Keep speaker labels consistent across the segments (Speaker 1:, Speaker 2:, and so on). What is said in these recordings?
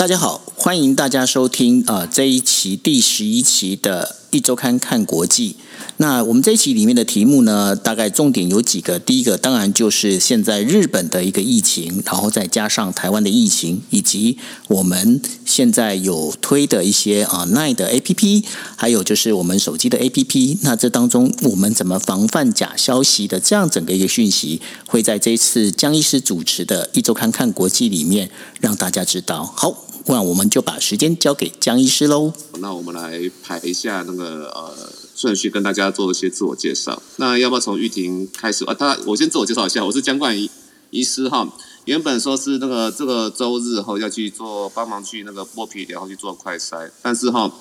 Speaker 1: 大家好，欢迎大家收听啊、呃这一期第十一期的一周刊看国际。那我们这一期里面的题目呢，大概重点有几个。第一个当然就是现在日本的一个疫情，然后再加上台湾的疫情，以及我们现在有推的一些啊 Nine 的 APP，还有就是我们手机的 APP。那这当中我们怎么防范假消息的这样整个一个讯息，会在这一次江医师主持的一周刊看国际里面让大家知道。好，那我们就把时间交给江医师喽。
Speaker 2: 那我们来排一下那个呃顺序，跟大家做一些自我介绍。那要不要从玉婷开始啊？他我先自我介绍一下，我是江冠医医师哈。原本说是那个这个周日后要去做帮忙去那个剥皮然后去做快筛，但是哈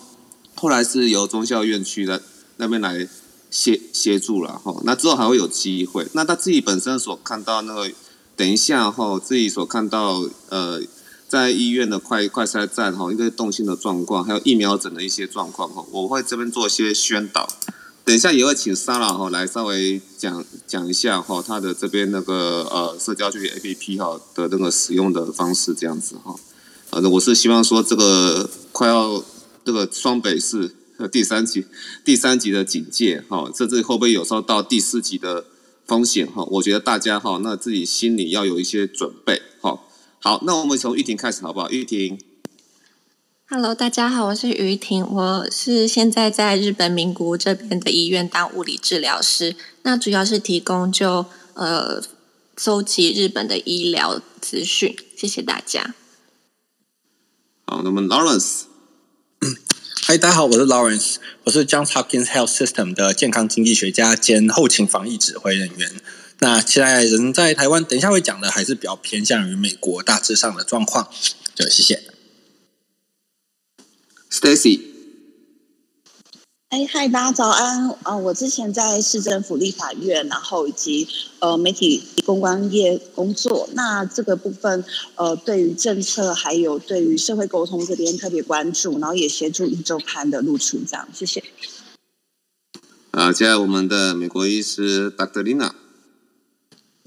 Speaker 2: 后来是由中校院区的那边来协协助了哈。那之后还会有机会。那他自己本身所看到那个，等一下哈自己所看到呃。在医院的快快筛站哈，一个动性的状况，还有疫苗诊的一些状况哈，我会这边做一些宣导。等一下也会请 Sara 哈来稍微讲讲一下哈，他的这边那个呃社交距离 APP 哈的那个使用的方式这样子哈。反正我是希望说这个快要这个双北市第三级 第三级的警戒哈，甚至会不会有时候到第四级的风险哈？我觉得大家哈那自己心里要有一些准备哈。好，那我们从玉婷开始好不好？玉婷
Speaker 3: ，Hello，大家好，我是于婷，我是现在在日本名古屋这边的医院当物理治疗师，那主要是提供就呃搜集日本的医疗资讯，谢谢大家。
Speaker 2: 好，那么 Lawrence，
Speaker 4: 嗨，大家好，我是 Lawrence，我是 Johns Hopkins Health System 的健康经济学家兼后勤防疫指挥人员。那现在人在台湾，等一下会讲的还是比较偏向于美国大致上的状况。就谢谢。
Speaker 2: Stacy，
Speaker 5: 哎，嗨，大家早安！啊、我之前在市政府立法院，然后以及呃媒体公关业工作。那这个部分，呃，对于政策还有对于社会沟通这边特别关注，然后也协助一周刊的露出，这样，谢谢。
Speaker 2: 啊，接下来我们的美国医师 Dr. Lina，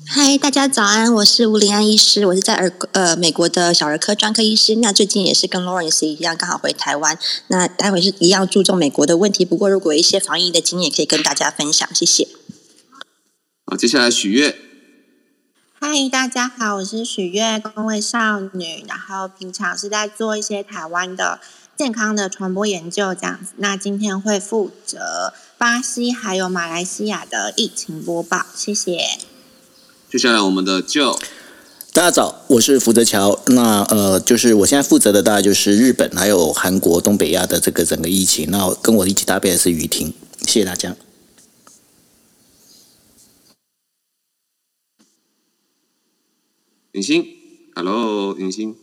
Speaker 6: 嗨，大家早安，我是吴林安医师，我是在儿呃美国的小儿科专科医师。那最近也是跟 Lawrence 一样，刚好回台湾。那待会是一样注重美国的问题，不过如果有一些防疫的经验，可以跟大家分享，谢谢。
Speaker 2: 好，接下来许悦，
Speaker 7: 嗨，大家好，我是许悦公卫少女，然后平常是在做一些台湾的健康的传播研究这样子。那今天会负责巴西还有马来西亚的疫情播报，谢谢。
Speaker 2: 接下来我们的 Joe，
Speaker 1: 大家早，我是福泽桥。那呃，就是我现在负责的大概就是日本还有韩国、东北亚的这个整个疫情。那跟我一起搭配的是雨婷，谢谢大家。
Speaker 2: 影星，Hello，尹欣，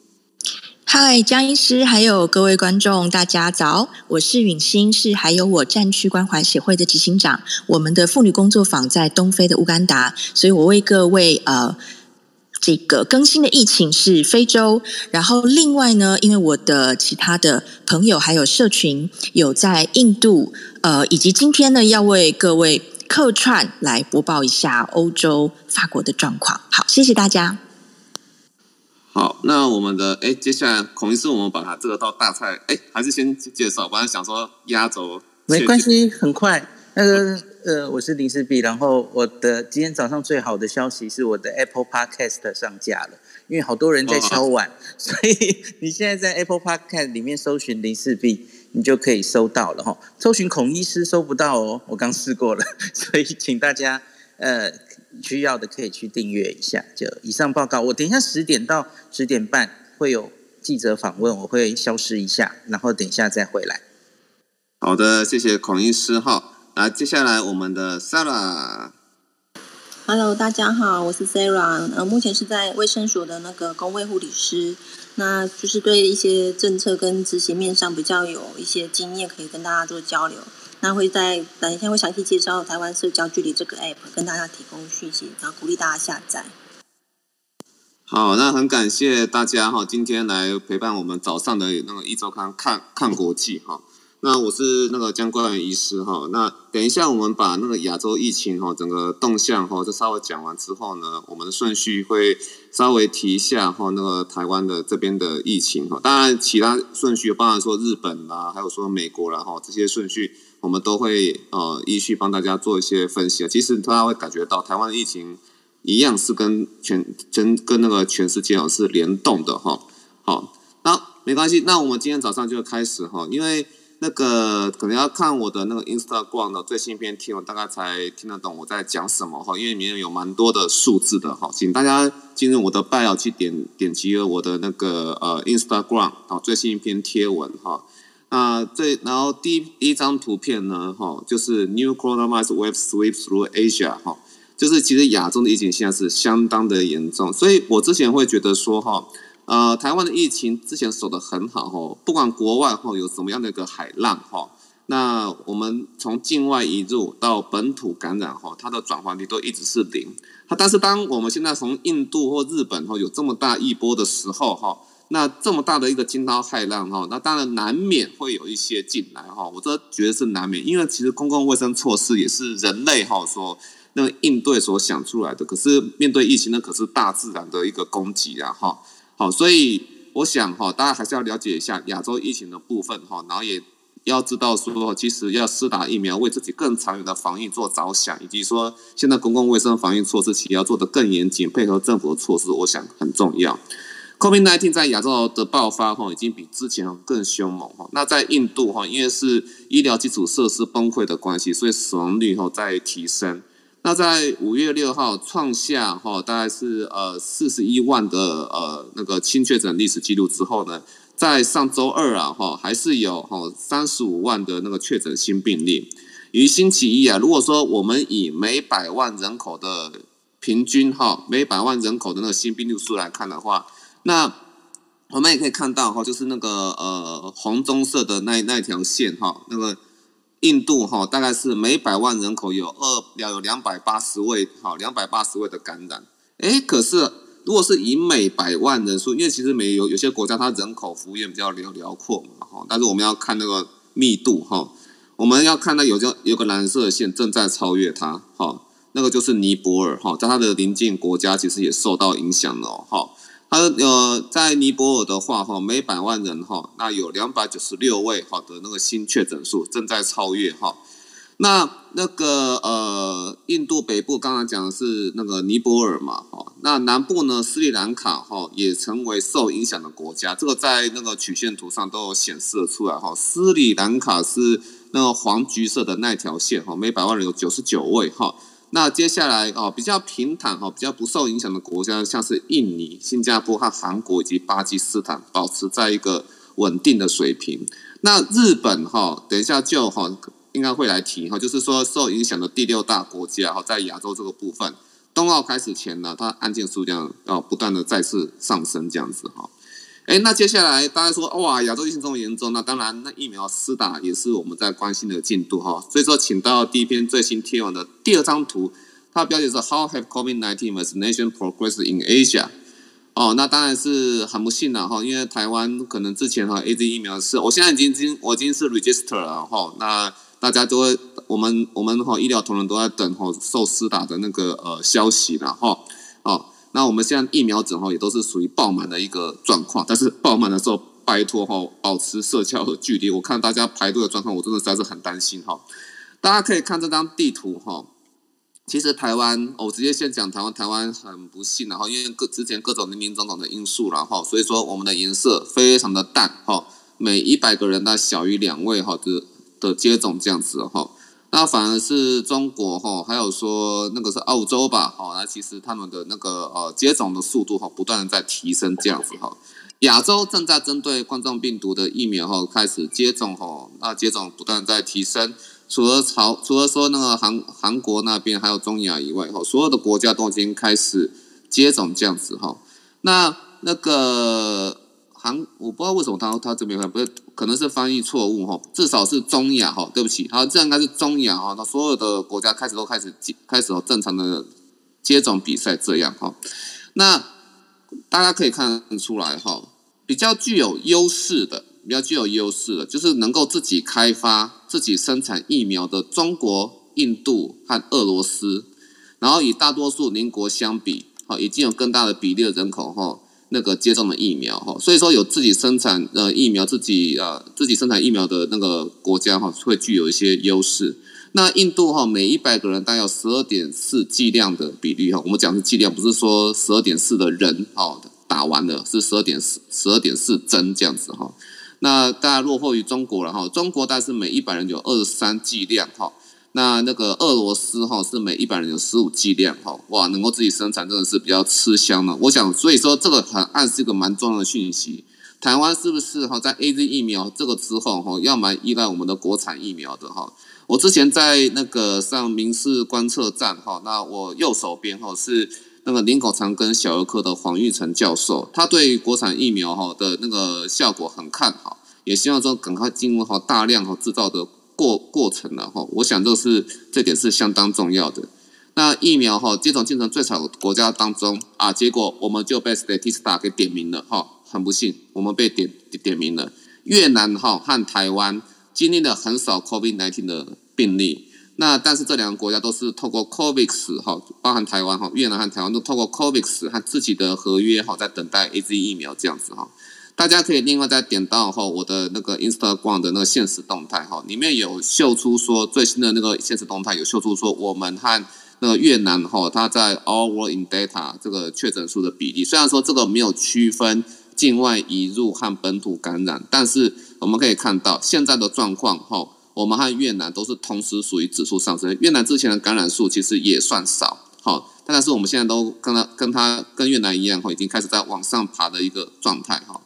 Speaker 6: 嗨，江医师，还有各位观众，大家早！我是允欣，是还有我战区关怀协会的执行长。我们的妇女工作坊在东非的乌干达，所以我为各位呃这个更新的疫情是非洲。然后另外呢，因为我的其他的朋友还有社群有在印度，呃，以及今天呢要为各位客串来播报一下欧洲法国的状况。好，谢谢大家。
Speaker 2: 好，那我们的哎，接下来孔医师，我们把它这个到大菜，哎，还是先介绍。本来想说压轴，
Speaker 8: 没关系，很快。那个呃，我是林世璧，然后我的今天早上最好的消息是我的 Apple Podcast 上架了，因为好多人在敲碗，所以你现在在 Apple Podcast 里面搜寻林世璧，你就可以搜到了哈。搜寻孔医师搜不到哦，我刚试过了，所以请大家呃需要的可以去订阅一下。就以上报告，我等一下十点到十点半会有记者访问，我会消失一下，然后等一下再回来。
Speaker 2: 好的，谢谢孔医师哈。那接下来我们的
Speaker 7: Sarah，Hello，大家好，我是 Sarah，呃，目前是在卫生所的那个公卫护理师，那就是对一些政策跟执行面上比较有一些经验，可以跟大家做交流。那会在等一下会详细介绍台湾社交距离这个 app，跟大家提供讯息，然后鼓励大家下载。
Speaker 2: 好，那很感谢大家哈，今天来陪伴我们早上的那个一周刊看看国际哈。那我是那个江冠医师哈。那等一下我们把那个亚洲疫情哈整个动向哈就稍微讲完之后呢，我们的顺序会稍微提一下哈那个台湾的这边的疫情哈。当然其他顺序，包含说日本啦，还有说美国啦哈这些顺序，我们都会呃依序帮大家做一些分析啊。其实大家会感觉到台湾的疫情一样是跟全跟跟那个全世界哦是联动的哈。好，那没关系，那我们今天早上就开始哈，因为。那个可能要看我的那个 Instagram 的最新一篇贴文，大概才听得懂我在讲什么哈，因为里面有蛮多的数字的哈，请大家进入我的 bio 去点点击了我的那个呃 Instagram 好最新一篇贴文哈。那这然后第一第一张图片呢哈，就是 New Coronavirus Wave Sweep Through Asia 哈，就是其实亚洲的疫情现在是相当的严重，所以我之前会觉得说哈。呃，台湾的疫情之前守得很好哈，不管国外哈有什么样的一个海浪哈，那我们从境外移入到本土感染哈，它的转换率都一直是零。它但是当我们现在从印度或日本哈有这么大一波的时候哈，那这么大的一个惊涛骇浪哈，那当然难免会有一些进来哈，我这觉得是难免，因为其实公共卫生措施也是人类哈说那个应对所想出来的，可是面对疫情呢，可是大自然的一个攻击啊哈。好，所以我想哈，大家还是要了解一下亚洲疫情的部分哈，然后也要知道说，其实要施打疫苗，为自己更长远的防疫做着想，以及说现在公共卫生防疫措施其实要做得更严谨，配合政府的措施，我想很重要。COVID-19 在亚洲的爆发哈，已经比之前更凶猛哈。那在印度哈，因为是医疗基础设施崩溃的关系，所以死亡率哈在提升。那在五月六号创下哈大概是呃四十一万的呃那个新确诊历史记录之后呢，在上周二啊哈还是有哈三十五万的那个确诊新病例。于星期一啊，如果说我们以每百万人口的平均哈每百万人口的那个新病例数来看的话，那我们也可以看到哈，就是那个呃红棕色的那那条线哈那个。印度哈大概是每百万人口有二两有两百八十位哈两百八十位的感染，哎，可是如果是以每百万人数，因为其实每有有些国家它人口幅员比较辽辽阔嘛哈，但是我们要看那个密度哈，我们要看到有个有个蓝色线正在超越它哈，那个就是尼泊尔哈，在它的邻近国家其实也受到影响了哈。他呃，在尼泊尔的话，哈，每百万人哈，那有两百九十六位哈的那个新确诊数正在超越哈。那那个呃，印度北部刚刚讲的是那个尼泊尔嘛，哈，那南部呢，斯里兰卡哈也成为受影响的国家，这个在那个曲线图上都有显示出来哈。斯里兰卡是那个黄橘色的那条线哈，每百万人有九十九位哈。那接下来哦，比较平坦哈，比较不受影响的国家，像是印尼、新加坡和韩国以及巴基斯坦，保持在一个稳定的水平。那日本哈，等一下就哈应该会来提哈，就是说受影响的第六大国家哈，在亚洲这个部分，冬奥开始前呢，它案件数量要不断的再次上升，这样子哈。哎，那接下来大家说哇，亚洲疫情这么严重，那当然，那疫苗施打也是我们在关心的进度哈。所以说，请到第一篇最新贴文的第二张图，它的标题是 How have COVID-19 vaccination progressed in Asia？哦，那当然是很不幸了哈，因为台湾可能之前哈 A Z 疫苗是，我现在已经经我已经是 register 了哈。那大家都会，我们我们哈医疗同仁都在等哈受施打的那个呃消息了哈。哦。那我们现在疫苗整哈也都是属于爆满的一个状况，但是爆满的时候，拜托哈保持社交和距离。我看大家排队的状况，我真的实在是很担心哈。大家可以看这张地图哈，其实台湾，我直接先讲台湾，台湾很不幸然后因为各之前各种林林总总的因素然后，所以说我们的颜色非常的淡哈，每一百个人呢小于两位哈的的接种这样子哈。那反而是中国哈，还有说那个是澳洲吧，哈，那其实他们的那个呃接种的速度哈，不断的在提升这样子哈。亚洲正在针对冠状病毒的疫苗哈开始接种哈，那接种不断在提升。除了朝除了说那个韩韩国那边还有中亚以外哈，所有的国家都已经开始接种这样子哈。那那个。韩我不知道为什么他他这边不是可能是翻译错误哈，至少是中亚哈，对不起，他这应该是中亚哈，那所有的国家开始都开始开始正常的接种比赛这样哈，那大家可以看出来哈，比较具有优势的比较具有优势的，就是能够自己开发、自己生产疫苗的中国、印度和俄罗斯，然后与大多数邻国相比，好已经有更大的比例的人口哈，那个接种的疫苗哈，所以说有自己生产呃疫苗、自己呃自己生产疫苗的那个国家哈，会具有一些优势。那印度哈，每一百个人大概有十二点四剂量的比例哈，我们讲是剂量，不是说十二点四的人哦打完了，是十二点四十二点四针这样子哈。那大概落后于中国了哈，中国大概是每一百人有二十三剂量哈。那那个俄罗斯哈是每一百人有十五剂量哈，哇，能够自己生产真的是比较吃香了。我想，所以说这个很暗示一个蛮重要的讯息，台湾是不是哈在 A Z 疫苗这个之后哈，要蛮依赖我们的国产疫苗的哈。我之前在那个上民事观测站哈，那我右手边哈是那个林口长庚小儿科的黄玉成教授，他对国产疫苗哈的那个效果很看好，也希望说赶快进入哈大量哈制造的过过程了哈。我想这是这点是相当重要的。那疫苗哈接种进程最少的国家当中啊，结果我们就被 Statista 给点名了哈，很不幸我们被点点名了，越南哈和台湾。经历了很少 COVID-19 的病例，那但是这两个国家都是透过 COVAX 哈，包含台湾哈，越南和台湾都透过 COVAX 和自己的合约哈，在等待 AZ 疫苗这样子哈。大家可以另外再点到哈我的那个 Instagram 的那个现实动态哈，里面有秀出说最新的那个现实动态有秀出说我们和那个越南哈，它在 All World in Data 这个确诊数的比例，虽然说这个没有区分境外移入和本土感染，但是。我们可以看到现在的状况，哈，我们和越南都是同时属于指数上升。越南之前的感染数其实也算少，好，但是我们现在都跟他跟他跟越南一样，哈，已经开始在往上爬的一个状态，哈。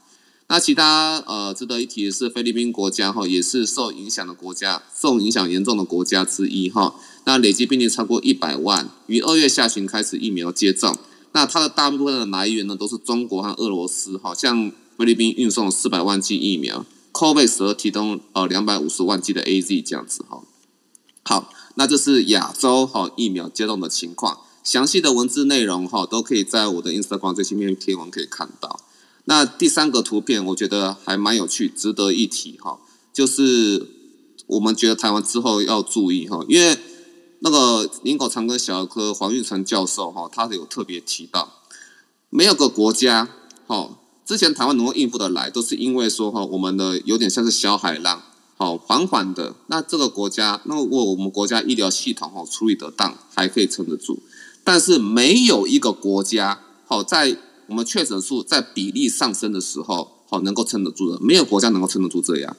Speaker 2: 那其他呃值得一提的是，菲律宾国家哈也是受影响的国家，受影响严重的国家之一，哈。那累计病例超过一百万，于二月下旬开始疫苗接种。那它的大部分的来源呢，都是中国和俄罗斯，哈像菲律宾运送四百万剂疫苗。COVAX 提供呃两百五十万剂的 AZ 这样子哈，好，那这是亚洲哈疫苗接种的情况，详细的文字内容哈都可以在我的 Instagram 这些面贴文可以看到。那第三个图片我觉得还蛮有趣，值得一提哈，就是我们觉得台湾之后要注意哈，因为那个林口长庚小儿科黄玉成教授哈，他有特别提到，没有个国家哈。之前台湾能够应付得来，都是因为说哈，我们的有点像是小海浪，好缓缓的。那这个国家，那如果我们国家医疗系统哈处理得当，还可以撑得住。但是没有一个国家好在我们确诊数在比例上升的时候，好能够撑得住的，没有国家能够撑得住这样。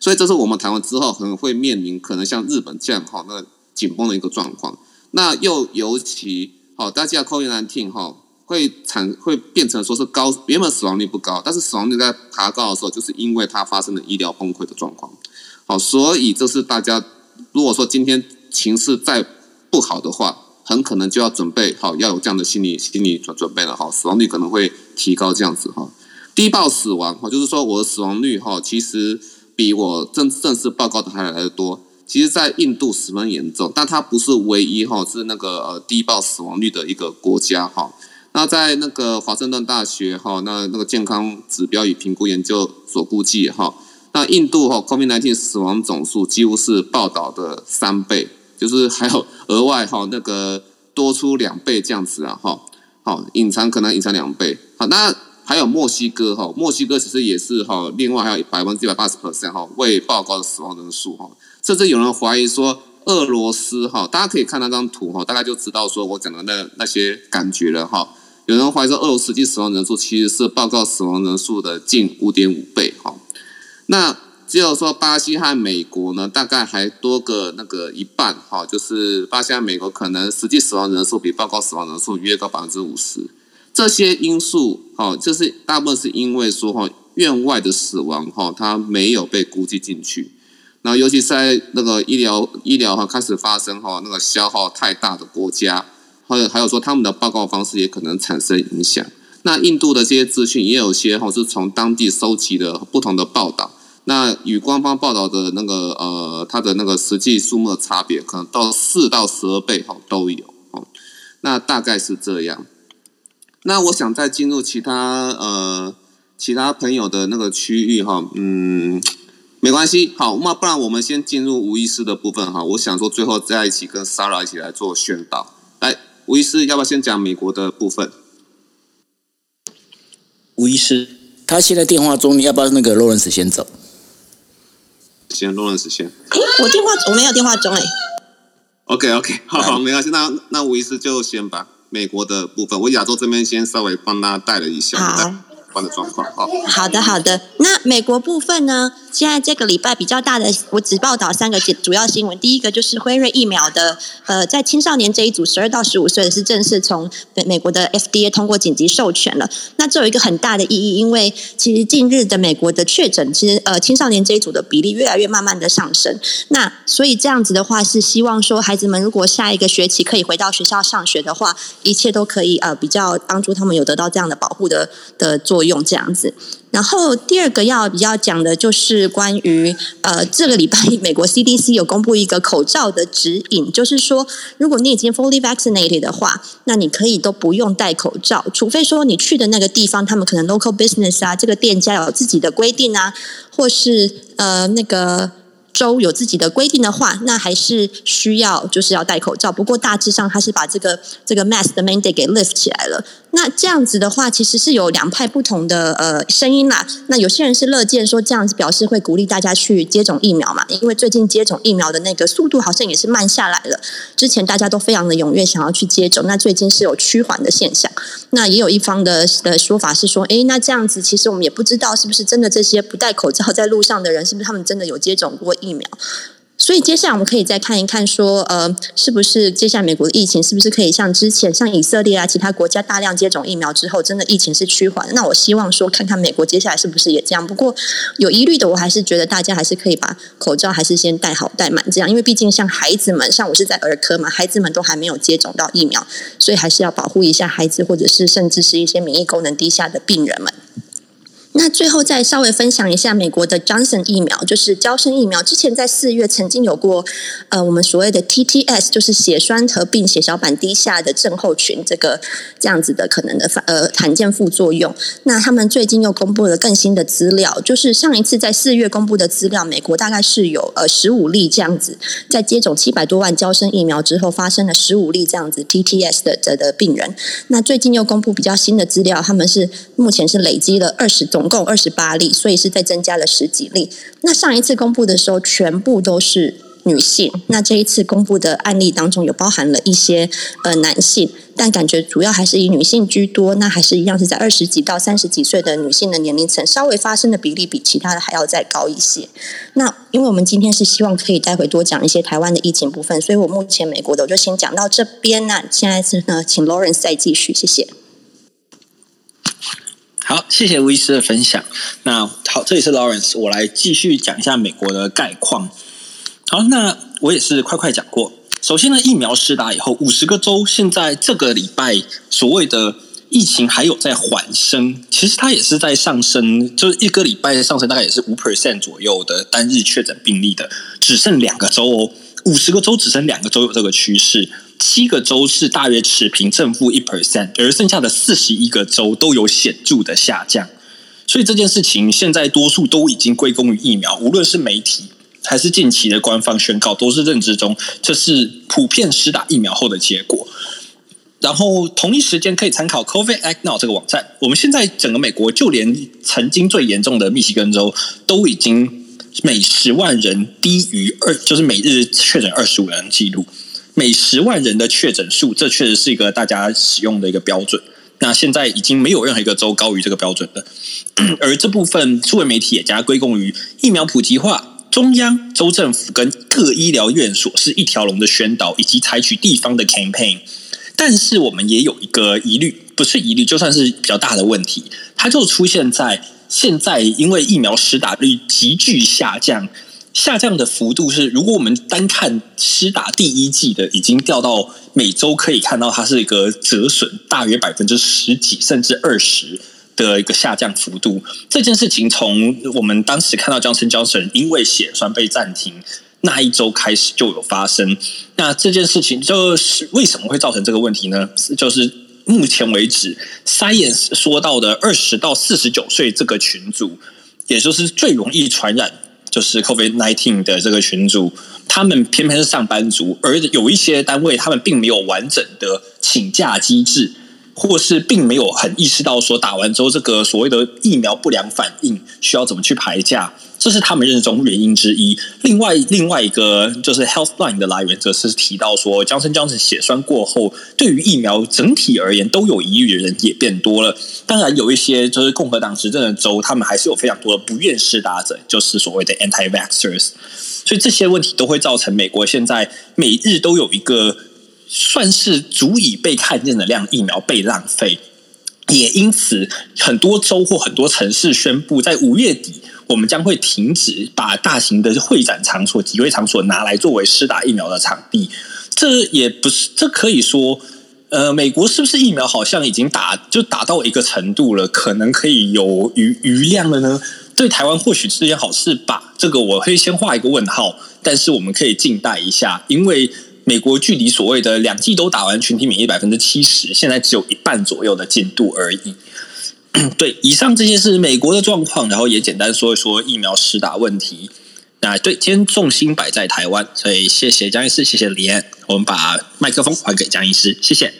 Speaker 2: 所以这是我们台湾之后可能会面临可能像日本这样哈那紧绷的一个状况。那又尤其好，大家 COVID nineteen 哈。会产会变成说是高，原本死亡率不高，但是死亡率在爬高的时候，就是因为它发生了医疗崩溃的状况。好，所以这是大家如果说今天情势再不好的话，很可能就要准备好要有这样的心理心理准准备了哈，死亡率可能会提高这样子哈。低报死亡哈，就是说我的死亡率哈，其实比我正正式报告的还来的多。其实，在印度十分严重，但它不是唯一哈，是那个呃低报死亡率的一个国家哈。那在那个华盛顿大学哈，那那个健康指标与评估研究所估计哈，那印度哈 COVID-19 死亡总数几乎是报道的三倍，就是还有额外哈那个多出两倍这样子啊哈，好隐藏可能隐藏两倍。好，那还有墨西哥哈，墨西哥其实也是哈，另外还有百分之一百八十 percent 哈未报告的死亡人数哈，甚至有人怀疑说俄罗斯哈，大家可以看那张图哈，大概就知道说我讲的那那些感觉了哈。有人怀疑说，俄罗斯际死亡人数其实是报告死亡人数的近五点五倍，哈。那只有说巴西和美国呢，大概还多个那个一半，哈，就是巴西和美国可能实际死亡人数比报告死亡人数约高百分之五十。这些因素，哈，就是大部分是因为说，哈，院外的死亡，哈，它没有被估计进去。那尤其在那个医疗医疗哈开始发生哈那个消耗太大的国家。或者还有说他们的报告方式也可能产生影响。那印度的这些资讯也有些哈是从当地收集的不同的报道，那与官方报道的那个呃它的那个实际数目的差别可能到四到十二倍哈都有哦。那大概是这样。那我想再进入其他呃其他朋友的那个区域哈，嗯，没关系。好，那不然我们先进入吴医师的部分哈。我想说最后在一起跟 s a r a 一起来做宣导。来，吴医师要不要先讲美国的部分？
Speaker 1: 吴医师，他现在电话中，你要不要那个 Lawrence 先走？
Speaker 2: 先 Lawrence 先。
Speaker 9: 我电话我没有电话中哎。
Speaker 2: OK OK，好好，没关系。那那吴医师就先把美国的部分，我亚洲这边先稍微帮他带了一下。
Speaker 9: 好。
Speaker 2: 的状况，好
Speaker 9: 好的好的。那美国部分呢？现在这个礼拜比较大的，我只报道三个主要新闻。第一个就是辉瑞疫苗的，呃，在青少年这一组十二到十五岁的是正式从美美国的 FDA 通过紧急授权了。那这有一个很大的意义，因为其实近日的美国的确诊，其实呃青少年这一组的比例越来越慢慢的上升。那所以这样子的话，是希望说孩子们如果下一个学期可以回到学校上学的话，一切都可以呃比较帮助他们有得到这样的保护的的作作用，这样子。然后第二个要比较讲的就是关于呃这个礼拜 美国 CDC 有公布一个口罩的指引，就是说如果你已经 fully vaccinated 的话，那你可以都不用戴口罩，除非说你去的那个地方他们可能 local business 啊，这个店家有自己的规定啊，或是呃那个。州有自己的规定的话，那还是需要就是要戴口罩。不过大致上，他是把这个这个 mask 的 mandate 给 lift 起来了。那这样子的话，其实是有两派不同的呃声音啦。那有些人是乐见说这样子表示会鼓励大家去接种疫苗嘛，因为最近接种疫苗的那个速度好像也是慢下来了。之前大家都非常的踊跃想要去接种，那最近是有趋缓的现象。那也有一方的的说法是说，诶，那这样子其实我们也不知道是不是真的这些不戴口罩在路上的人，是不是他们真的有接种过疫苗？所以接下来我们可以再看一看，说呃，是不是接下来美国的疫情是不是可以像之前像以色列啊其他国家大量接种疫苗之后，真的疫情是趋缓？那我希望说看看美国接下来是不是也这样。不过有疑虑的，我还是觉得大家还是可以把口罩还是先戴好戴满，这样，因为毕竟像孩子们，像我是在儿科嘛，孩子们都还没有接种到疫苗，所以还是要保护一下孩子，或者是甚至是一些免疫功能低下的病人们。那最后再稍微分享一下美国的 Johnson 疫苗，就是胶生疫苗。之前在四月曾经有过，呃，我们所谓的 TTS，就是血栓合并血小板低下的症候群，这个这样子的可能的呃罕见副作用。那他们最近又公布了更新的资料，就是上一次在四月公布的资料，美国大概是有呃十五例这样子，在接种七百多万胶生疫苗之后，发生了十五例这样子 TTS 的的的病人。那最近又公布比较新的资料，他们是目前是累积了二十共二十八例，所以是再增加了十几例。那上一次公布的时候，全部都是女性。那这一次公布的案例当中，有包含了一些呃男性，但感觉主要还是以女性居多。那还是一样是在二十几到三十几岁的女性的年龄层，稍微发生的比例比其他的还要再高一些。那因为我们今天是希望可以待会多讲一些台湾的疫情部分，所以我目前美国的我就先讲到这边。那现在是呢，请 Lawrence 再继续，谢谢。
Speaker 4: 好，谢谢吴医师的分享。那好，这里是 Lawrence，我来继续讲一下美国的概况。好，那我也是快快讲过。首先呢，疫苗施打以后，五十个州现在这个礼拜所谓的疫情还有在缓升，其实它也是在上升，就是一个礼拜的上升，大概也是五 percent 左右的单日确诊病例的，只剩两个州哦，五十个州只剩两个州有这个趋势。七个州是大约持平正负一 percent，而剩下的四十一个州都有显著的下降。所以这件事情现在多数都已经归功于疫苗，无论是媒体还是近期的官方宣告，都是认知中这是普遍施打疫苗后的结果。然后同一时间可以参考 COVID Act Now 这个网站，我们现在整个美国就连曾经最严重的密西根州都已经每十万人低于二，就是每日确诊二十五人记录。每十万人的确诊数，这确实是一个大家使用的一个标准。那现在已经没有任何一个州高于这个标准的，而这部分数位媒体也加归功于疫苗普及化、中央、州政府跟各医疗院所是一条龙的宣导，以及采取地方的 campaign。但是我们也有一个疑虑，不是疑虑，就算是比较大的问题，它就出现在现在，因为疫苗施打率急剧下降。下降的幅度是，如果我们单看施打第一季的，已经掉到每周可以看到它是一个折损，大约百分之十几甚至二十的一个下降幅度。这件事情从我们当时看到江森、江森因为血栓被暂停那一周开始就有发生。那这件事情就是为什么会造成这个问题呢？就是目前为止，Science 说到的二十到四十九岁这个群组，也就是最容易传染，就是 COVID nineteen 的这个群组，他们偏偏是上班族，而有一些单位他们并没有完整的请假机制。或是并没有很意识到说打完之后这个所谓的疫苗不良反应需要怎么去排价，这是他们认知中原因之一。另外另外一个就是 Healthline 的来源，则是提到说，江森江森血栓过后，对于疫苗整体而言都有疑虑的人也变多了。当然有一些就是共和党执政的州，他们还是有非常多的不愿施打者，就是所谓的 anti-vaxxers。所以这些问题都会造成美国现在每日都有一个。算是足以被看见的量疫苗被浪费，也因此很多州或很多城市宣布，在五月底我们将会停止把大型的会展场所、集会场所拿来作为施打疫苗的场地。这也不是，这可以说，呃，美国是不是疫苗好像已经打就打到一个程度了，可能可以有余余量了呢？对台湾或许是件好事吧。这个我会先画一个问号，但是我们可以静待一下，因为。美国距离所谓的两剂都打完群体免疫百分之七十，现在只有一半左右的进度而已。对，以上这些是美国的状况，然后也简单说一说疫苗施打问题。那对，今天重心摆在台湾，所以谢谢江医师，谢谢李安，我们把麦克风还给江医师，谢谢。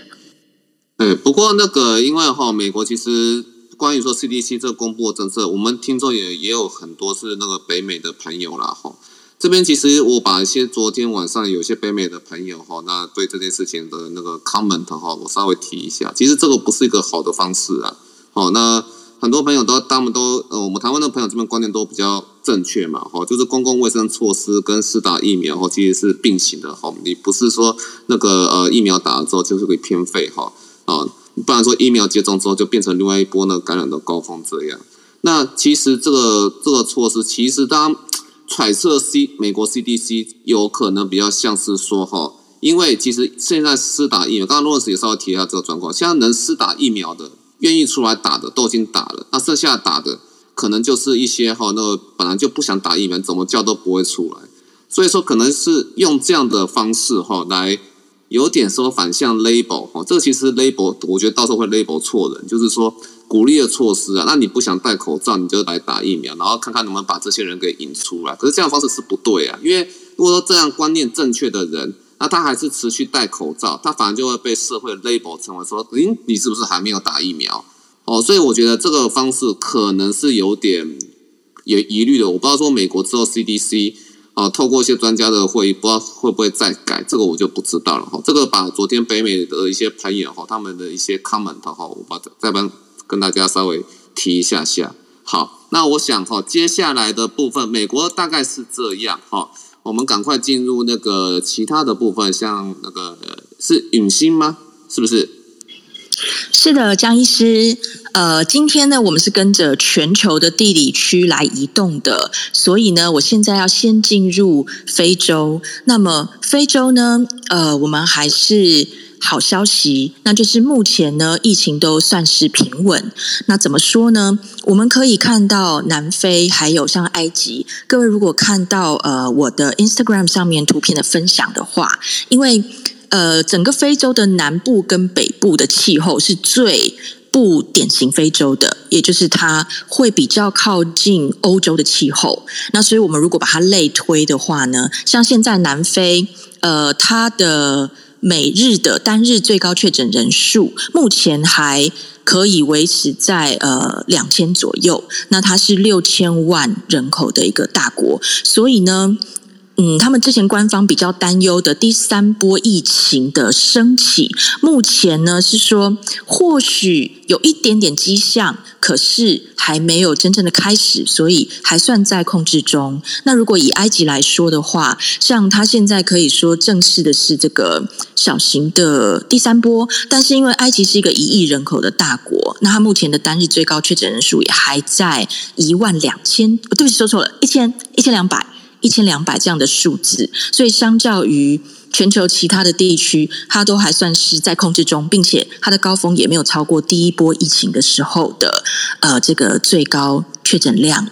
Speaker 2: 对，不过那个因为哈，美国其实关于说 CDC 这公布的政策，我们听众也也有很多是那个北美的朋友啦，哈。这边其实我把一些昨天晚上有些北美的朋友哈，那对这件事情的那个 comment 哈，我稍微提一下。其实这个不是一个好的方式啊。好，那很多朋友都他们都呃，我们台湾的朋友这边观念都比较正确嘛。哈，就是公共卫生措施跟施打疫苗哈，其实是并行的哈。你不是说那个呃疫苗打了之后就是会偏废哈啊，不然说疫苗接种之后就变成另外一波呢感染的高峰这样。那其实这个这个措施其实当。揣测 C 美国 CDC 有可能比较像是说哈，因为其实现在施打疫苗，刚刚罗老师也稍微提一下这个状况，现在能施打疫苗的、愿意出来打的都已经打了，那剩下打的可能就是一些哈，那本来就不想打疫苗，怎么叫都不会出来，所以说可能是用这样的方式哈来。有点说反向 label 哈，这个其实 label 我觉得到时候会 label 错人，就是说鼓励的措施啊，那你不想戴口罩，你就来打疫苗，然后看看能不能把这些人给引出来。可是这样方式是不对啊，因为如果说这样观念正确的人，那他还是持续戴口罩，他反而就会被社会 label 成为说，诶，你是不是还没有打疫苗？哦，所以我觉得这个方式可能是有点有疑虑的。我不知道说美国之后 CDC。啊，透过一些专家的会议，不知道会不会再改，这个我就不知道了哈。这个把昨天北美的一些朋友哈，他们的一些 comment 哈，我把再帮跟大家稍微提一下下。好，那我想哈，接下来的部分，美国大概是这样哈，我们赶快进入那个其他的部分，像那个是陨星吗？是不是？
Speaker 6: 是的，江医师。呃，今天呢，我们是跟着全球的地理区来移动的，所以呢，我现在要先进入非洲。那么，非洲呢，呃，我们还是好消息，那就是目前呢，疫情都算是平稳。那怎么说呢？我们可以看到南非，还有像埃及。各位如果看到呃我的 Instagram 上面图片的分享的话，因为呃，整个非洲的南部跟北部的气候是最。不典型非洲的，也就是它会比较靠近欧洲的气候。那所以我们如果把它类推的话呢，像现在南非，呃，它的每日的单日最高确诊人数目前还可以维持在呃两千左右。那它是六千万人口的一个大国，所以呢。嗯，他们之前官方比较担忧的第三波疫情的升起，目前呢是说或许有一点点迹象，可是还没有真正的开始，所以还算在控制中。那如果以埃及来说的话，像他现在可以说正式的是这个小型的第三波，但是因为埃及是一个一亿人口的大国，那他目前的单日最高确诊人数也还在一万两千，对不起说错了，一千一千两百。一千两百这样的数字，所以相较于全球其他的地区，它都还算是在控制中，并且它的高峰也没有超过第一波疫情的时候的呃这个最高确诊量。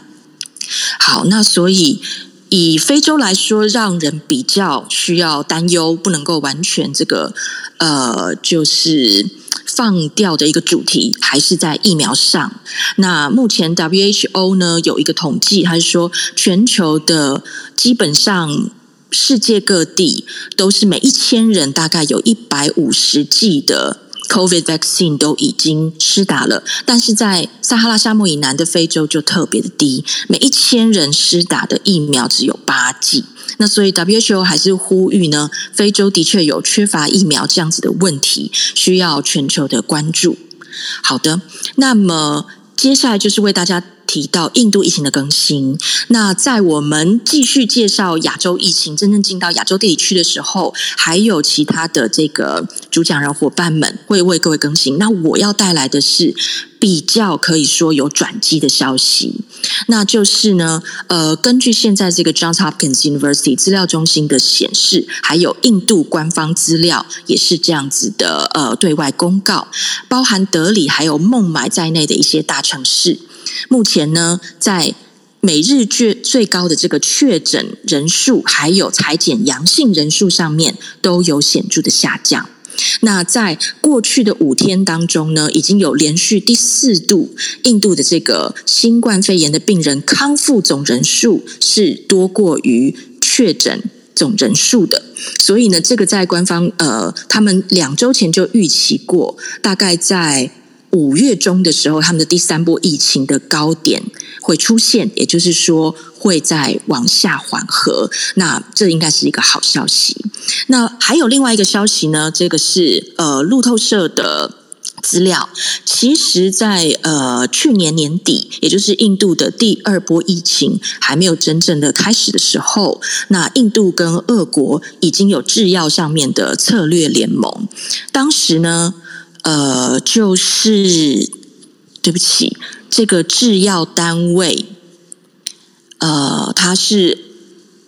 Speaker 6: 好，那所以以非洲来说，让人比较需要担忧，不能够完全这个呃就是放掉的一个主题还是在疫苗上。那目前 WHO 呢有一个统计，它是说全球的基本上。世界各地都是每一千人大概有一百五十剂的 COVID vaccine 都已经施打了，但是在撒哈拉沙漠以南的非洲就特别的低，每一千人施打的疫苗只有八剂。那所以 WHO 还是呼吁呢，非洲的确有缺乏疫苗这样子的问题，需要全球的关注。好的，那么接下来就是为大家。提到印度疫情的更新，那在我们继续介绍亚洲疫情真正进到亚洲地理区的时候，还有其他的这个主讲人伙伴们会为各位更新。那我要带来的是比较可以说有转机的消息，那就是呢，呃，根据现在这个 Johns Hopkins University 资料中心的显示，还有印度官方资料也是这样子的，呃，对外公告，包含德里还有孟买在内的一些大城市。目前呢，在每日最最高的这个确诊人数，还有裁剪阳性人数上面，都有显著的下降。那在过去的五天当中呢，已经有连续第四度，印度的这个新冠肺炎的病人康复总人数是多过于确诊总人数的。所以呢，这个在官方呃，他们两周前就预期过，大概在。五月中的时候，他们的第三波疫情的高点会出现，也就是说会在往下缓和。那这应该是一个好消息。那还有另外一个消息呢？这个是呃路透社的资料。其实，在呃去年年底，也就是印度的第二波疫情还没有真正的开始的时候，那印度跟俄国已经有制药上面的策略联盟。当时呢。呃，就是对不起，这个制药单位，呃，它是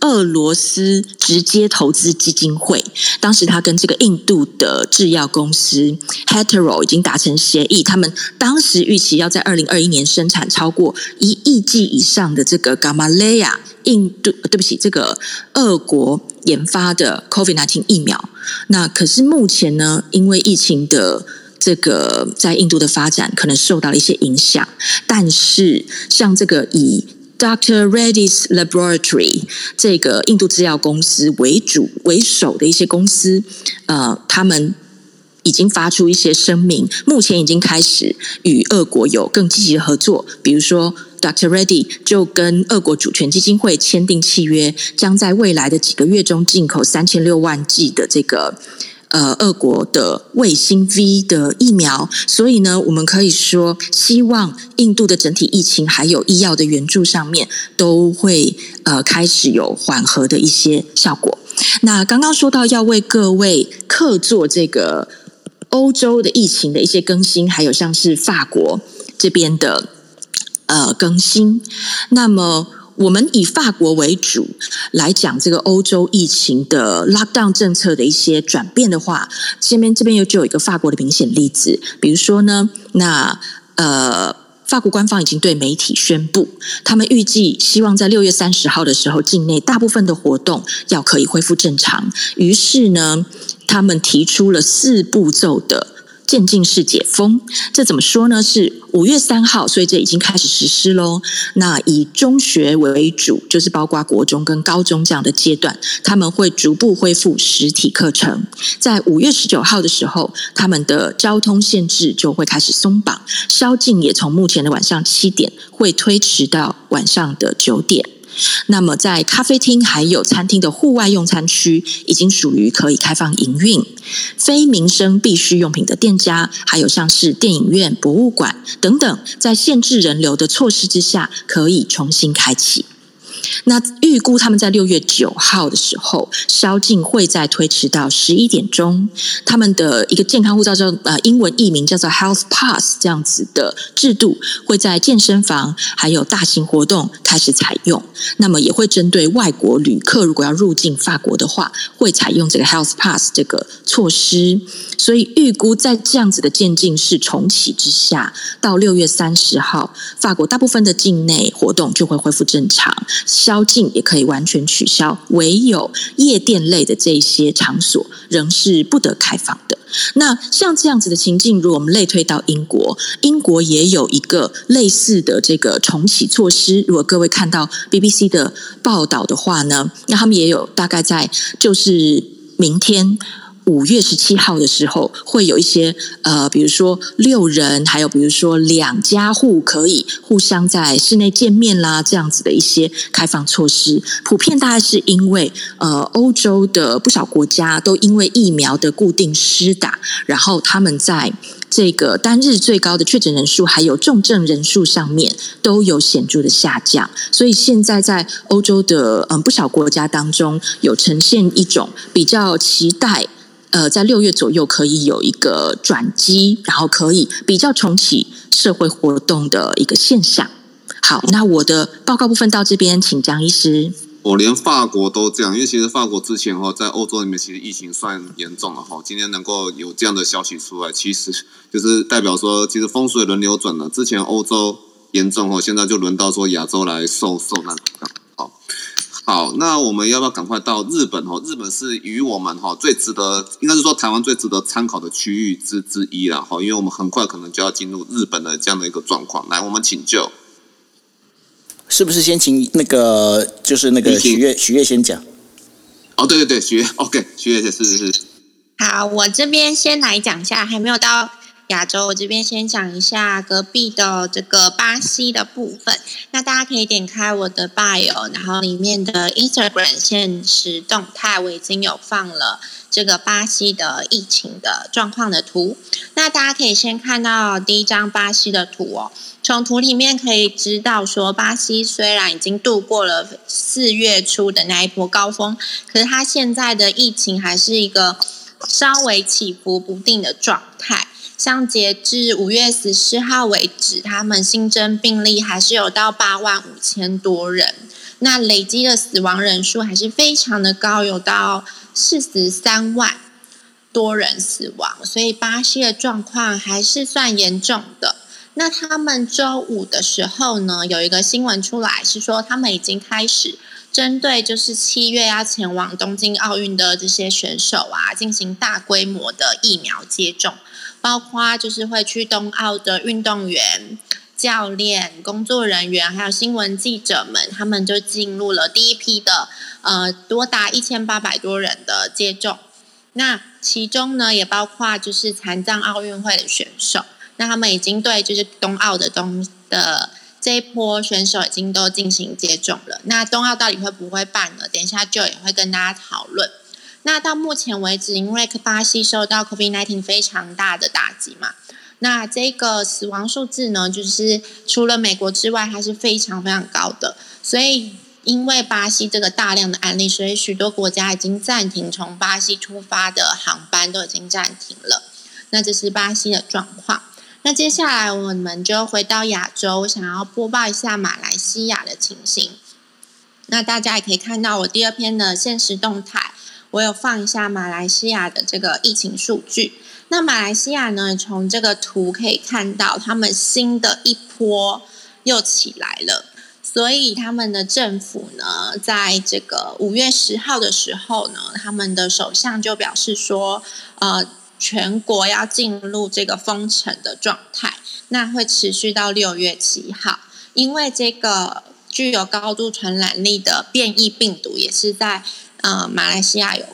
Speaker 6: 俄罗斯直接投资基金会。当时他跟这个印度的制药公司 Hetero 已经达成协议，他们当时预期要在二零二一年生产超过一亿剂以上的这个 Gama Lea 印度，对不起，这个俄国研发的 COVID-19 疫苗。那可是目前呢，因为疫情的这个在印度的发展可能受到了一些影响，但是像这个以 Dr. Reddy's Laboratory 这个印度制药公司为主为首的一些公司，呃，他们已经发出一些声明，目前已经开始与俄国有更积极的合作。比如说，Dr. Reddy 就跟俄国主权基金会签订契约，将在未来的几个月中进口三千六万剂的这个。呃，俄国的卫星 V 的疫苗，所以呢，我们可以说，希望印度的整体疫情还有医药的援助上面，都会呃开始有缓和的一些效果。那刚刚说到要为各位客做这个欧洲的疫情的一些更新，还有像是法国这边的呃更新，那么。我们以法国为主来讲这个欧洲疫情的 lockdown 政策的一些转变的话，这边这边又就有一个法国的明显例子，比如说呢，那呃，法国官方已经对媒体宣布，他们预计希望在六月三十号的时候，境内大部分的活动要可以恢复正常。于是呢，他们提出了四步骤的。渐进式解封，这怎么说呢？是五月三号，所以这已经开始实施喽。那以中学为主，就是包括国中跟高中这样的阶段，他们会逐步恢复实体课程。在五月十九号的时候，他们的交通限制就会开始松绑，宵禁也从目前的晚上七点会推迟到晚上的九点。那么，在咖啡厅还有餐厅的户外用餐区，已经属于可以开放营运。非民生必需用品的店家，还有像是电影院、博物馆等等，在限制人流的措施之下，可以重新开启。那预估他们在六月九号的时候，宵禁会再推迟到十一点钟。他们的一个健康护照叫呃英文译名叫做 Health Pass 这样子的制度，会在健身房还有大型活动开始采用。那么也会针对外国旅客，如果要入境法国的话，会采用这个 Health Pass 这个措施。所以预估在这样子的渐进式重启之下，到六月三十号，法国大部分的境内活动就会恢复正常。宵禁也可以完全取消，唯有夜店类的这些场所仍是不得开放的。那像这样子的情境，如果我们类推到英国，英国也有一个类似的这个重启措施。如果各位看到 BBC 的报道的话呢，那他们也有大概在就是明天。五月十七号的时候，会有一些呃，比如说六人，还有比如说两家户可以互相在室内见面啦，这样子的一些开放措施。普遍大概是因为呃，欧洲的不少国家都因为疫苗的固定施打，然后他们在这个单日最高的确诊人数还有重症人数上面都有显著的下降，所以现在在欧洲的嗯不少国家当中，有呈现一种比较期待。呃，在六月左右可以有一个转机，然后可以比较重启社会活动的一个现象。好，那我的报告部分到这边，请江医师。
Speaker 2: 我连法国都这样，因为其实法国之前哈在欧洲里面其实疫情算严重了哈，今天能够有这样的消息出来，其实就是代表说，其实风水轮流转了。之前欧洲严重哈，现在就轮到说亚洲来受受难。好，那我们要不要赶快到日本？哦，日本是与我们哈最值得，应该是说台湾最值得参考的区域之之一了。哈，因为我们很快可能就要进入日本的这样的一个状况。来，我们请就，
Speaker 1: 是不是先请那个就是那个许月许月先讲？
Speaker 2: 哦，对对对，许月，OK，许月是是是。
Speaker 3: 好，我这边先来讲一下，还没有到。亚洲，我这边先讲一下隔壁的这个巴西的部分。那大家可以点开我的 bio，然后里面的 Instagram 现实动态，我已经有放了这个巴西的疫情的状况的图。那大家可以先看到第一张巴西的图哦。从图里面可以知道，说巴西虽然已经度过了四月初的那一波高峰，可是它现在的疫情还是一个稍微起伏不定的状态。像截至五月十四号为止，他们新增病例还是有到八万五千多人，那累积的死亡人数还是非常的高，有到四十三万多人死亡，所以巴西的状况还是算严重的。那他们周五的时候呢，有一个新闻出来，是说他们已经开始针对就是七月要前往东京奥运的这些选手啊，进行大规模的疫苗接种。包括就是会去冬奥的运动员、教练、工作人员，还有新闻记者们，他们就进入了第一批的呃多达一千八百多人的接种。那其中呢，也包括就是残障奥运会的选手，那他们已经对就是冬奥的冬的这一波选手已经都进行接种了。那冬奥到底会不会办呢？等一下就也会跟大家讨论。那到目前为止，因为巴西受到 COVID-19 非常大的打击嘛，那这个死亡数字呢，就是除了美国之外，还是非常非常高的。所以，因为巴西这个大量的案例，所以许多国家已经暂停从巴西出发的航班，都已经暂停了。那这是巴西的状况。那接下来我们就回到亚洲，想要播报一下马来西亚的情形。那大家也可以看到我第二篇的现实动态。我有放一下马来西亚的这个疫情数据。那马来西亚呢，从这个图可以看到，他们新的一波又起来了。所以他们的政府呢，在这个五月十号的时候呢，他们的首相就表示说，呃，全国要进入这个封城的状态，那会持续到六月七号，因为这个具有高度传染力的变异病毒也是在。呃，马来西亚有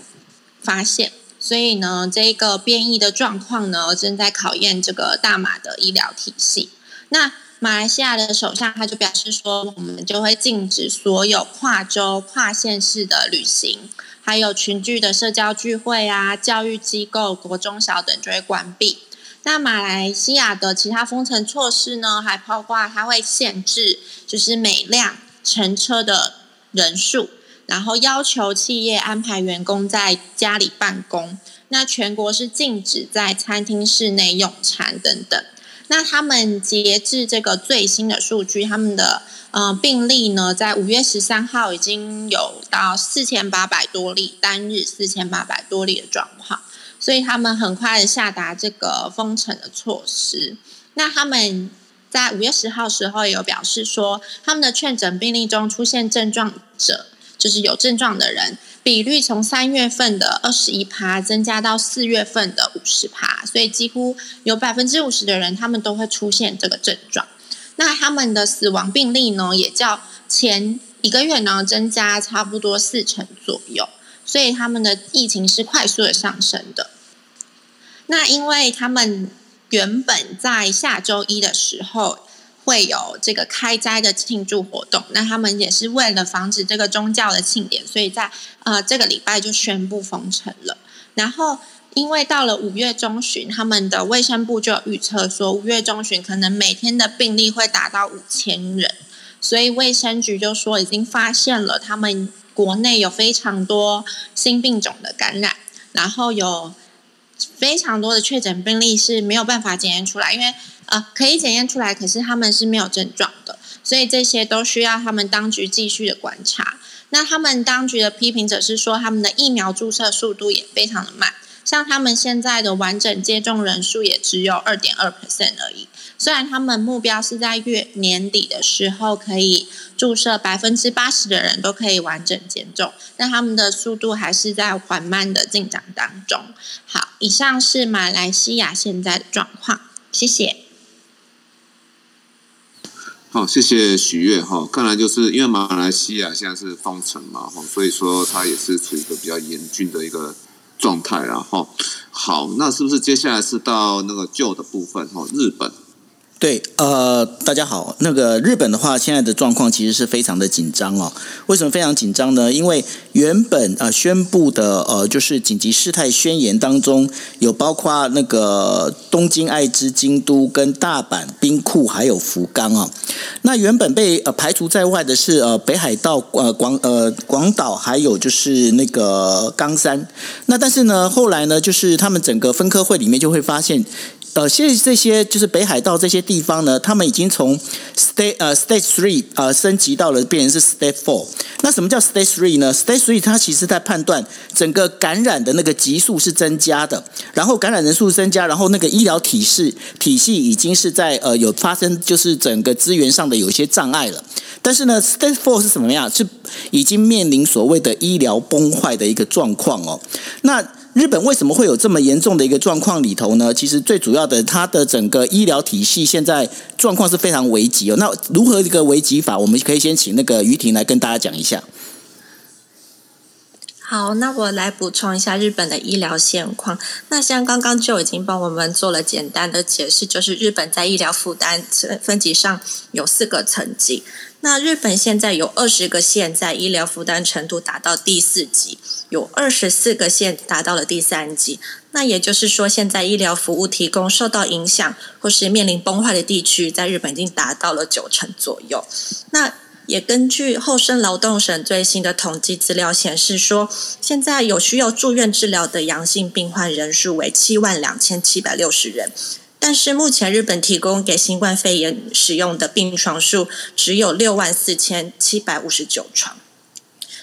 Speaker 3: 发现，所以呢，这个变异的状况呢，正在考验这个大马的医疗体系。那马来西亚的首相他就表示说，我们就会禁止所有跨州、跨县市的旅行，还有群聚的社交聚会啊，教育机构、国中小等就会关闭。那马来西亚的其他封城措施呢，还包括它会限制，就是每辆乘车的人数。然后要求企业安排员工在家里办公，那全国是禁止在餐厅室内用餐等等。那他们截至这个最新的数据，他们的呃病例呢，在五月十三号已经有到四千八百多例，单日四千八百多例的状况，所以他们很快的下达这个封城的措施。那他们。在五月十号时候有表示说，他们的确诊病例中出现症状者，就是有症状的人。比率从三月份的二十一趴增加到四月份的五十趴，所以几乎有百分之五十的人他们都会出现这个症状。那他们的死亡病例呢，也较前一个月呢增加差不多四成左右，所以他们的疫情是快速的上升的。那因为他们原本在下周一的时候。会有这个开斋的庆祝活动，那他们也是为了防止这个宗教的庆典，所以在呃这个礼拜就宣布封城了。然后因为到了五月中旬，他们的卫生部就预测说，五月中旬可能每天的病例会达到五千人，所以卫生局就说已经发现了他们国内有非常多新病种的感染，然后有非常多的确诊病例是没有办法检验出来，因为。呃，可以检验出来，可是他们是没有症状的，所以这些都需要他们当局继续的观察。那他们当局的批评者是说，他们的疫苗注射速度也非常的慢，像他们现在的完整接种人数也只有二点二 percent 而已。虽然他们目标是在月年底的时候可以注射百分之八十的人都可以完整接种，但他们的速度还是在缓慢的进展当中。好，以上是马来西亚现在的状况，谢谢。
Speaker 2: 好，谢谢许悦哈。看来就是因为马来西亚现在是封城嘛，哈，所以说它也是处于一个比较严峻的一个状态，然后好，那是不是接下来是到那个旧的部分哈？日本。
Speaker 1: 对，呃，大家好。那个日本的话，现在的状况其实是非常的紧张哦。为什么非常紧张呢？因为原本呃宣布的呃就是紧急事态宣言当中有包括那个东京、爱知、京都跟大阪、兵库还有福冈啊。那原本被呃排除在外的是呃北海道、呃广呃广岛还有就是那个冈山。那但是呢，后来呢，就是他们整个分科会里面就会发现。呃，现在这些就是北海道这些地方呢，他们已经从 state 呃 state three 呃升级到了变成是 state four。那什么叫 state three 呢？state three 它其实在判断整个感染的那个级数是增加的，然后感染人数增加，然后那个医疗体系体系已经是在呃有发生就是整个资源上的有一些障碍了。但是呢，state four 是什么样？是已经面临所谓的医疗崩坏的一个状况哦。那日本为什么会有这么严重的一个状况里头呢？其实最主要的，它的整个医疗体系现在状况是非常危急哦。那如何一个危急法？我们可以先请那个于婷来跟大家讲一下。
Speaker 3: 好，那我来补充一下日本的医疗现况。那像刚刚就已经帮我们做了简单的解释，就是日本在医疗负担分级上有四个层级。那日本现在有二十个县在医疗负担程度达到第四级，有二十四个县达到了第三级。那也就是说，现在医疗服务提供受到影响或是面临崩坏的地区，在日本已经达到了九成左右。那也根据厚生劳动省最新的统计资料显示说，现在有需要住院治疗的阳性病患人数为七万两千七百六十人。但是目前日本提供给新冠肺炎使用的病床数只有六万四千七百五十九床，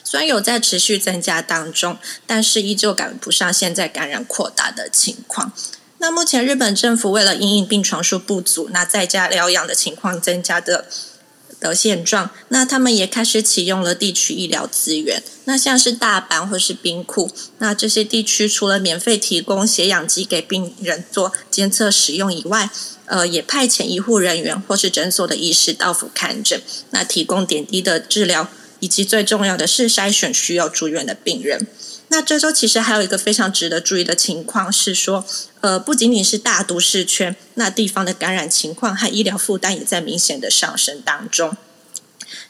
Speaker 3: 虽然有在持续增加当中，但是依旧赶不上现在感染扩大的情况。那目前日本政府为了因应病床数不足，那在家疗养的情况增加的。的现状，那他们也开始启用了地区医疗资源。那像是大阪或是冰库，那这些地区除了免费提供血氧机给病人做监测使用以外，呃，也派遣医护人员或是诊所的医师到府看诊，那提供点滴的治疗，以及最重要的是筛选需要住院的病人。那这周其实还有一个非常值得注意的情况是说，呃，不仅仅是大都市圈，那地方的感染情况和医疗负担也在明显的上升当中。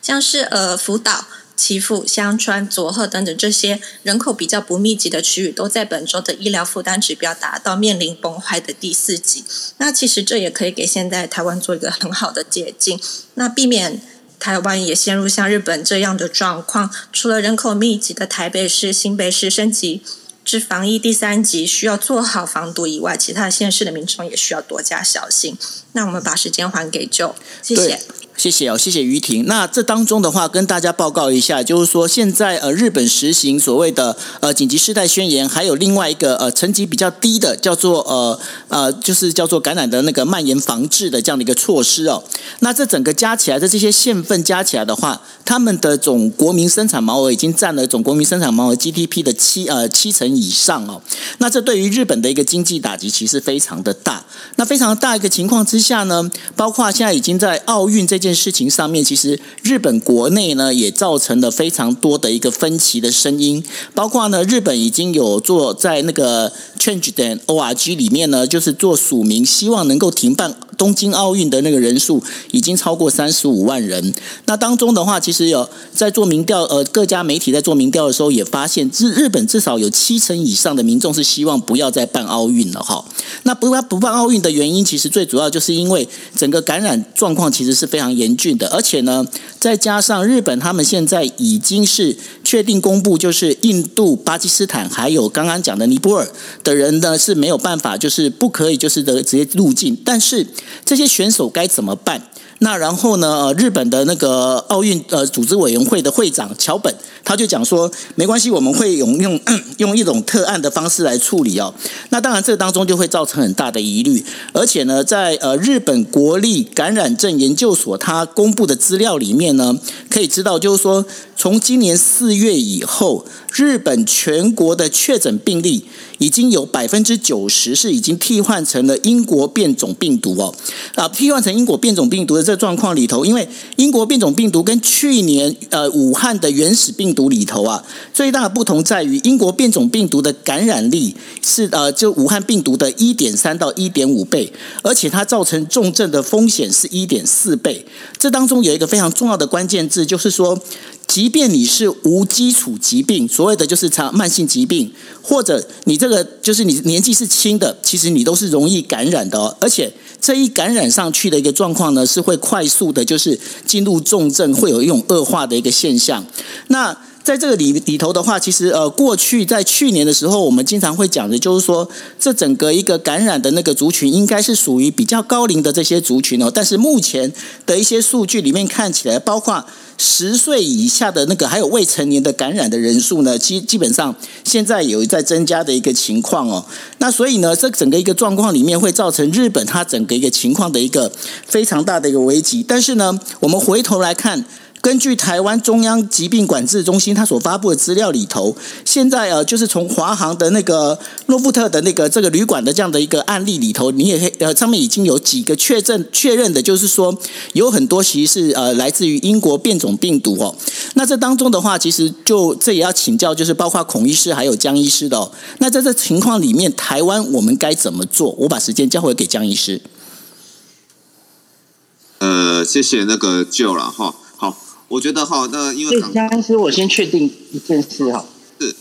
Speaker 3: 像是呃福岛、岐阜、香川、佐贺等等这些人口比较不密集的区域，都在本周的医疗负担指标达到面临崩坏的第四级。那其实这也可以给现在台湾做一个很好的捷径，那避免。台湾也陷入像日本这样的状况，除了人口密集的台北市、新北市升级至防疫第三级，需要做好防毒以外，其他县市的民众也需要多加小心。那我们把时间还给 Joe，谢谢。
Speaker 1: 谢谢哦，谢谢于婷。那这当中的话，跟大家报告一下，就是说现在呃，日本实行所谓的呃紧急事态宣言，还有另外一个呃层级比较低的，叫做呃呃，就是叫做感染的那个蔓延防治的这样的一个措施哦。那这整个加起来的这些县份加起来的话，他们的总国民生产毛额已经占了总国民生产毛额 GDP 的七呃七成以上哦。那这对于日本的一个经济打击其实非常的大。那非常大一个情况之下呢，包括现在已经在奥运这件事情上面，其实日本国内呢也造成了非常多的一个分歧的声音。包括呢，日本已经有做在那个 Change 的 ORG 里面呢，就是做署名，希望能够停办东京奥运的那个人数已经超过三十五万人。那当中的话，其实有在做民调，呃，各家媒体在做民调的时候也发现，日日本至少有七成以上的民众是希望不要再办奥运了哈。那不不办奥运的原因，其实最主要就是因为整个感染状况其实是非常严峻的，而且呢，再加上日本他们现在已经是确定公布，就是印度、巴基斯坦还有刚刚讲的尼泊尔的人呢是没有办法，就是不可以就是的直接入境，但是这些选手该怎么办？那然后呢？呃，日本的那个奥运呃组织委员会的会长桥本，他就讲说，没关系，我们会用用 用一种特案的方式来处理哦。那当然，这当中就会造成很大的疑虑。而且呢，在呃日本国立感染症研究所他公布的资料里面呢，可以知道，就是说，从今年四月以后，日本全国的确诊病例已经有百分之九十是已经替换成了英国变种病毒哦。啊，替换成英国变种病毒的这状况里头，因为英国变种病毒跟去年呃武汉的原始病毒里头啊，最大的不同在于英国变种病毒的感染力是呃就武汉病毒的一点三到一点五倍，而且它造成重症的风险是一点四倍。这当中有一个非常重要的关键字，就是说。即便你是无基础疾病，所谓的就是长慢性疾病，或者你这个就是你年纪是轻的，其实你都是容易感染的。而且这一感染上去的一个状况呢，是会快速的，就是进入重症，会有一种恶化的一个现象。那在这个里里头的话，其实呃，过去在去年的时候，我们经常会讲的，就是说这整个一个感染的那个族群，应该是属于比较高龄的这些族群哦。但是目前的一些数据里面看起来，包括十岁以下的那个，还有未成年的感染的人数呢，基基本上现在有在增加的一个情况哦。那所以呢，这整个一个状况里面会造成日本它整个一个情况的一个非常大的一个危机。但是呢，我们回头来看。根据台湾中央疾病管制中心它所发布的资料里头，现在呃，就是从华航的那个诺富特的那个这个旅馆的这样的一个案例里头，你也可以呃，上面已经有几个确证确认的，就是说有很多其实是呃来自于英国变种病毒哦。那这当中的话，其实就这也要请教，就是包括孔医师还有江医师的哦。那在这情况里面，台湾我们该怎么做？我把时间交回给江医师。
Speaker 2: 呃，谢谢那个舅了哈。我觉得哈，那因为
Speaker 10: 江师，我先确定一件事哈，
Speaker 2: 是，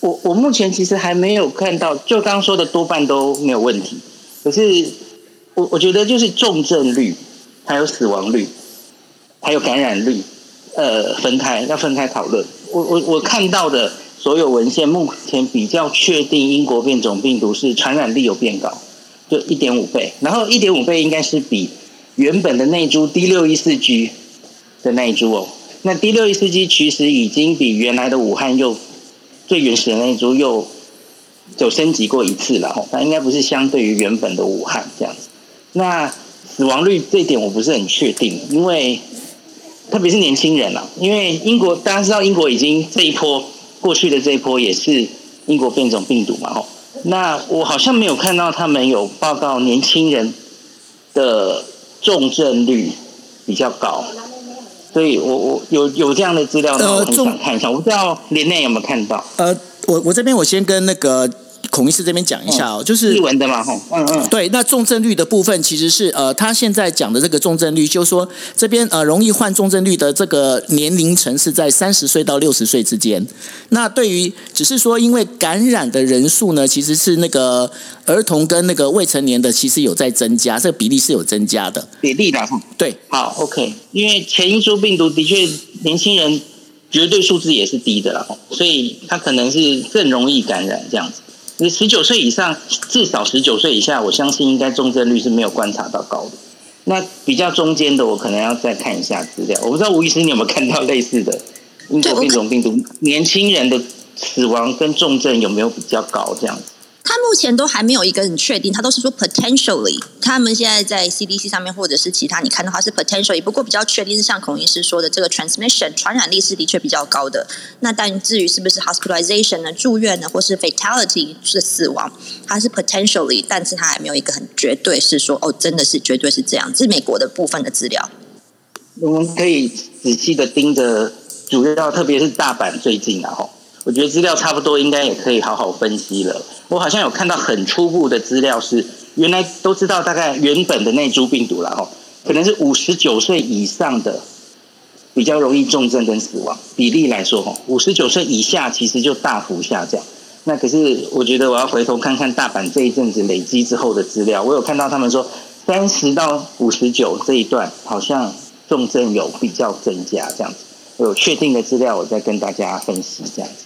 Speaker 10: 我我目前其实还没有看到，就刚刚说的多半都没有问题，可是我我觉得就是重症率，还有死亡率，还有感染率，呃，分开要分开讨论。我我我看到的所有文献，目前比较确定英国变种病毒是传染力有变高，就一点五倍，然后一点五倍应该是比原本的那株 D 六一四 G。的那一株哦，那 D 六一四 G 其实已经比原来的武汉又最原始的那一株又有升级过一次了哦，那应该不是相对于原本的武汉这样子。那死亡率这一点我不是很确定，因为特别是年轻人啊，因为英国大家知道英国已经这一波过去的这一波也是英国变种病毒嘛哦，那我好像没有看到他们有报告年轻人的重症率比较高。所以我我有有这样的资料，我很想看一下。我不知道林内有没有看到。
Speaker 1: 呃，我我这边我先跟那个。孔医师这边讲一下哦，就是
Speaker 10: 日文的嘛，吼，嗯嗯，
Speaker 1: 对，那重症率的部分其实是呃，他现在讲的这个重症率，就是说这边呃，容易患重症率的这个年龄层是在三十岁到六十岁之间。那对于只是说，因为感染的人数呢，其实是那个儿童跟那个未成年的，其实有在增加，这个比例是有增加的。
Speaker 10: 比例的，
Speaker 1: 对，
Speaker 10: 好，OK，因为前因株病毒的确年轻人绝对数字也是低的啦，所以他可能是更容易感染这样子。你十九岁以上，至少十九岁以下，我相信应该重症率是没有观察到高的。那比较中间的，我可能要再看一下资料。我不知道吴医师你有没有看到类似的英国变种病毒，年轻人的死亡跟重症有没有比较高这样子？
Speaker 9: 他目前都还没有一个很确定，他都是说 potentially。他们现在在 CDC 上面或者是其他，你看的话是 potentially。不过比较确定是像孔医师说的，这个 transmission 传染力是的确比较高的。那但至于是不是 hospitalization 呢、住院呢，或是 fatality 是死亡，它是 potentially，但是它还没有一个很绝对是说哦，真的是绝对是这样。这是美国的部分的资料。
Speaker 10: 我们可以仔细的盯着，主要特别是大阪最近啊，吼。我觉得资料差不多，应该也可以好好分析了。我好像有看到很初步的资料，是原来都知道大概原本的那株病毒了哦，可能是五十九岁以上的比较容易重症跟死亡比例来说，哈，五十九岁以下其实就大幅下降。那可是我觉得我要回头看看大阪这一阵子累积之后的资料，我有看到他们说三十到五十九这一段好像重症有比较增加这样子，有确定的资料我再跟大家分析这样子。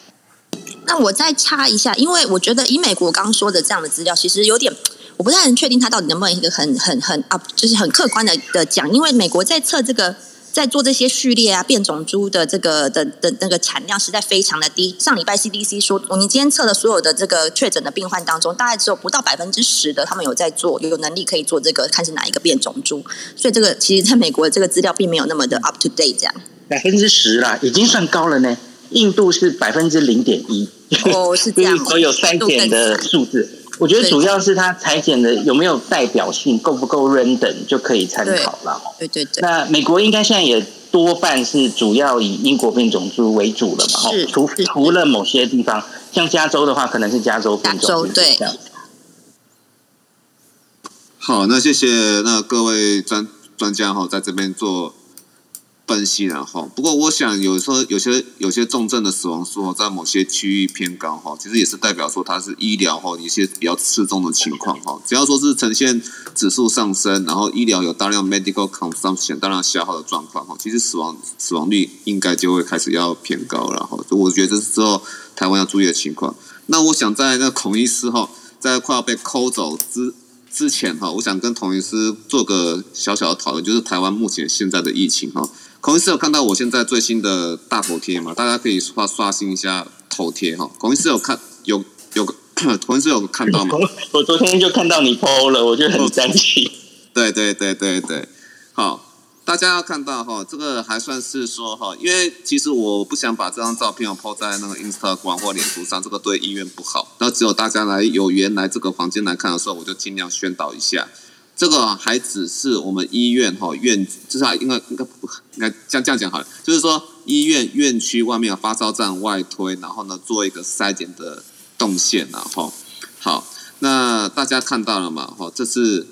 Speaker 9: 那我再插一下，因为我觉得以美国刚刚说的这样的资料，其实有点我不太能确定它到底能不能一个很很很 up，就是很客观的的讲，因为美国在测这个在做这些序列啊变种株的这个的的那个产量实在非常的低。上礼拜 CDC 说，我们今天测的所有的这个确诊的病患当中，大概只有不到百分之十的他们有在做，有能力可以做这个看是哪一个变种株，所以这个其实在美国的这个资料并没有那么的 up to date 这样。
Speaker 10: 百分之十啦，已经算高了呢。印度是百分之零点一，
Speaker 9: 哦，是这样。
Speaker 10: 所有筛检的数字，我觉得主要是它裁剪的有没有代表性，够不够 random 就可以参考了。
Speaker 9: 对对对。
Speaker 10: 那美国应该现在也多半是主要以英国变种株为主了嘛？
Speaker 9: 是。
Speaker 10: 除除了某些地方，像加州的话，可能是加州变种株
Speaker 9: 对。
Speaker 2: 好，那谢谢那各位专专家哈，在这边做。分析然后，不过我想有时候有些有些重症的死亡数在某些区域偏高哈，其实也是代表说它是医疗哈一些比较次重的情况哈。只要说是呈现指数上升，然后医疗有大量 medical consumption 大量消耗的状况哈，其实死亡死亡率应该就会开始要偏高了哈。我觉得这是之后台湾要注意的情况。那我想在那孔医师哈在快要被抠走之之前哈，我想跟孔医师做个小小的讨论，就是台湾目前现在的疫情哈。孔医师有看到我现在最新的大头贴嘛？大家可以刷刷新一下头贴哈。孔医师有看有有 孔医师有看到吗？
Speaker 10: 我昨天就看到你 PO 了，我就很生气。
Speaker 2: 对对对对对，好，大家要看到哈，这个还算是说哈，因为其实我不想把这张照片我 PO 在那个 Instagram 或脸书上，这个对医院不好。那只有大家来有缘来这个房间来看的时候，我就尽量宣导一下。这个还只是我们医院哈院，至少应该应该不应该这样这样讲好了，就是说医院院区外面发烧站外推，然后呢做一个筛检的动线然后好，那大家看到了嘛？哈，这是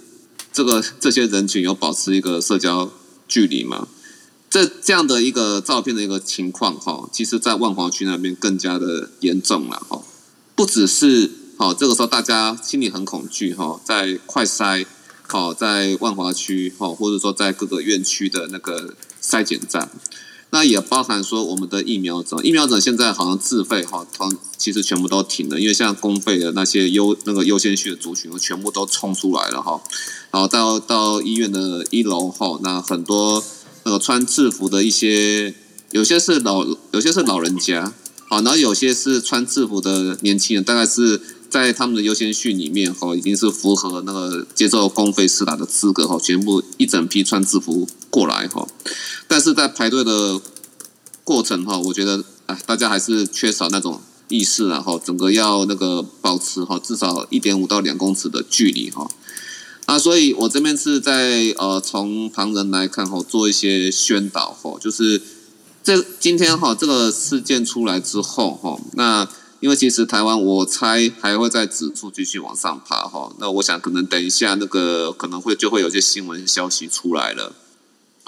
Speaker 2: 这个这些人群有保持一个社交距离吗？这这样的一个照片的一个情况哈，其实在万华区那边更加的严重了哈，不只是好这个时候大家心里很恐惧哈，在快筛。好，在万华区，哈，或者说在各个院区的那个筛检站，那也包含说我们的疫苗者，疫苗者现在好像自费，哈，通其实全部都停了，因为像公费的那些优那个优先序的族群，全部都冲出来了，哈，然后到到医院的一楼，哈，那很多那个穿制服的一些，有些是老，有些是老人家，好，然后有些是穿制服的年轻人，大概是。在他们的优先序里面，哈，已经是符合那个接受公费施打的资格，哈，全部一整批穿制服过来，哈。但是在排队的过程，哈，我觉得啊，大家还是缺少那种意识，然后整个要那个保持哈，至少一点五到两公尺的距离，哈。啊，所以我这边是在呃，从旁人来看，哈，做一些宣导，哈，就是这今天哈，这个事件出来之后，哈，那。因为其实台湾，我猜还会在指数继续往上爬哈。那我想可能等一下那个可能会就会有些新闻消息出来了。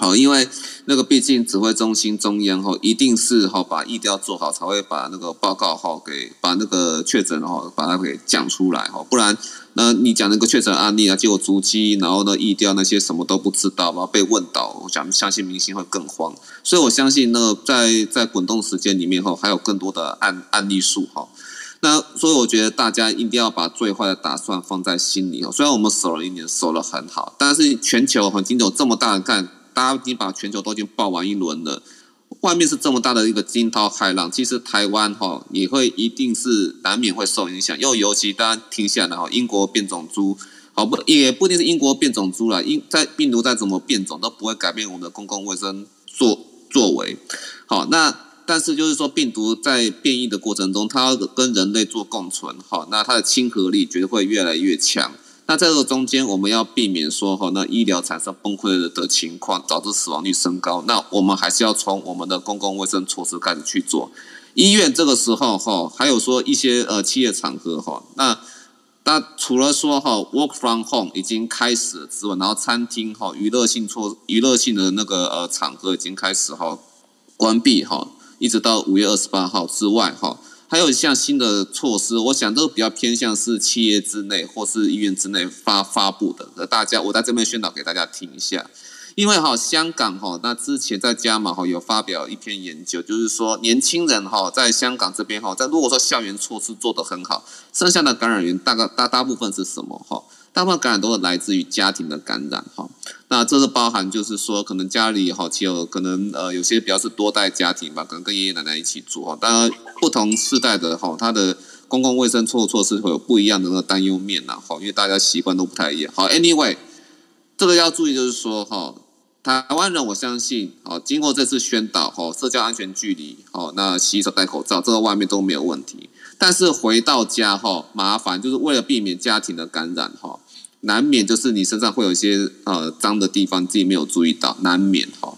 Speaker 2: 好，因为那个毕竟指挥中心中央哈，一定是哈把疫调做好，才会把那个报告哈给把那个确诊哈把它给讲出来哈，不然。那你讲那个确诊案例啊，结果足迹，然后呢，疫调那些什么都不知道，然后被问到，我想相信明星会更慌，所以我相信那个在在滚动时间里面哈，还有更多的案案例数哈。那所以我觉得大家一定要把最坏的打算放在心里哦。虽然我们守了一年，守的很好，但是全球已经有这么大的干，大家已经把全球都已经爆完一轮了。外面是这么大的一个惊涛骇浪，其实台湾哈也会一定是难免会受影响。又尤其大家听下来哈，英国变种猪，好不也不一定是英国变种猪了，因在病毒再怎么变种都不会改变我们的公共卫生作作为。好，那但是就是说病毒在变异的过程中，它跟人类做共存，好，那它的亲和力绝对会越来越强。那在这个中间，我们要避免说哈，那医疗产生崩溃的的情况，导致死亡率升高。那我们还是要从我们的公共卫生措施开始去做。医院这个时候哈，还有说一些呃企业场合哈，那那除了说哈 work from home 已经开始之外，然后餐厅哈娱乐性措娱乐性的那个呃场合已经开始哈关闭哈，一直到五月二十八号之外哈。还有一项新的措施，我想都比较偏向是企业之内或是医院之内发发布的。那大家，我在这边宣导给大家听一下。因为哈，香港哈，那之前在加码哈有发表一篇研究，就是说年轻人哈在香港这边哈，在如果说校园措施做得很好，剩下的感染源大概大大部分是什么哈？大部分感染都是来自于家庭的感染哈。那这是包含，就是说，可能家里好，其有可能呃，有些比较是多代家庭吧，可能跟爷爷奶奶一起住哈。当然，不同世代的哈，他的公共卫生措措施会有不一样的那个担忧面呐，哈，因为大家习惯都不太一样。好，Anyway，这个要注意，就是说哈，台湾人我相信，好，经过这次宣导哈，社交安全距离，好，那洗手戴口罩，这个外面都没有问题。但是回到家哈，麻烦就是为了避免家庭的感染哈。难免就是你身上会有一些呃脏的地方，自己没有注意到，难免哈。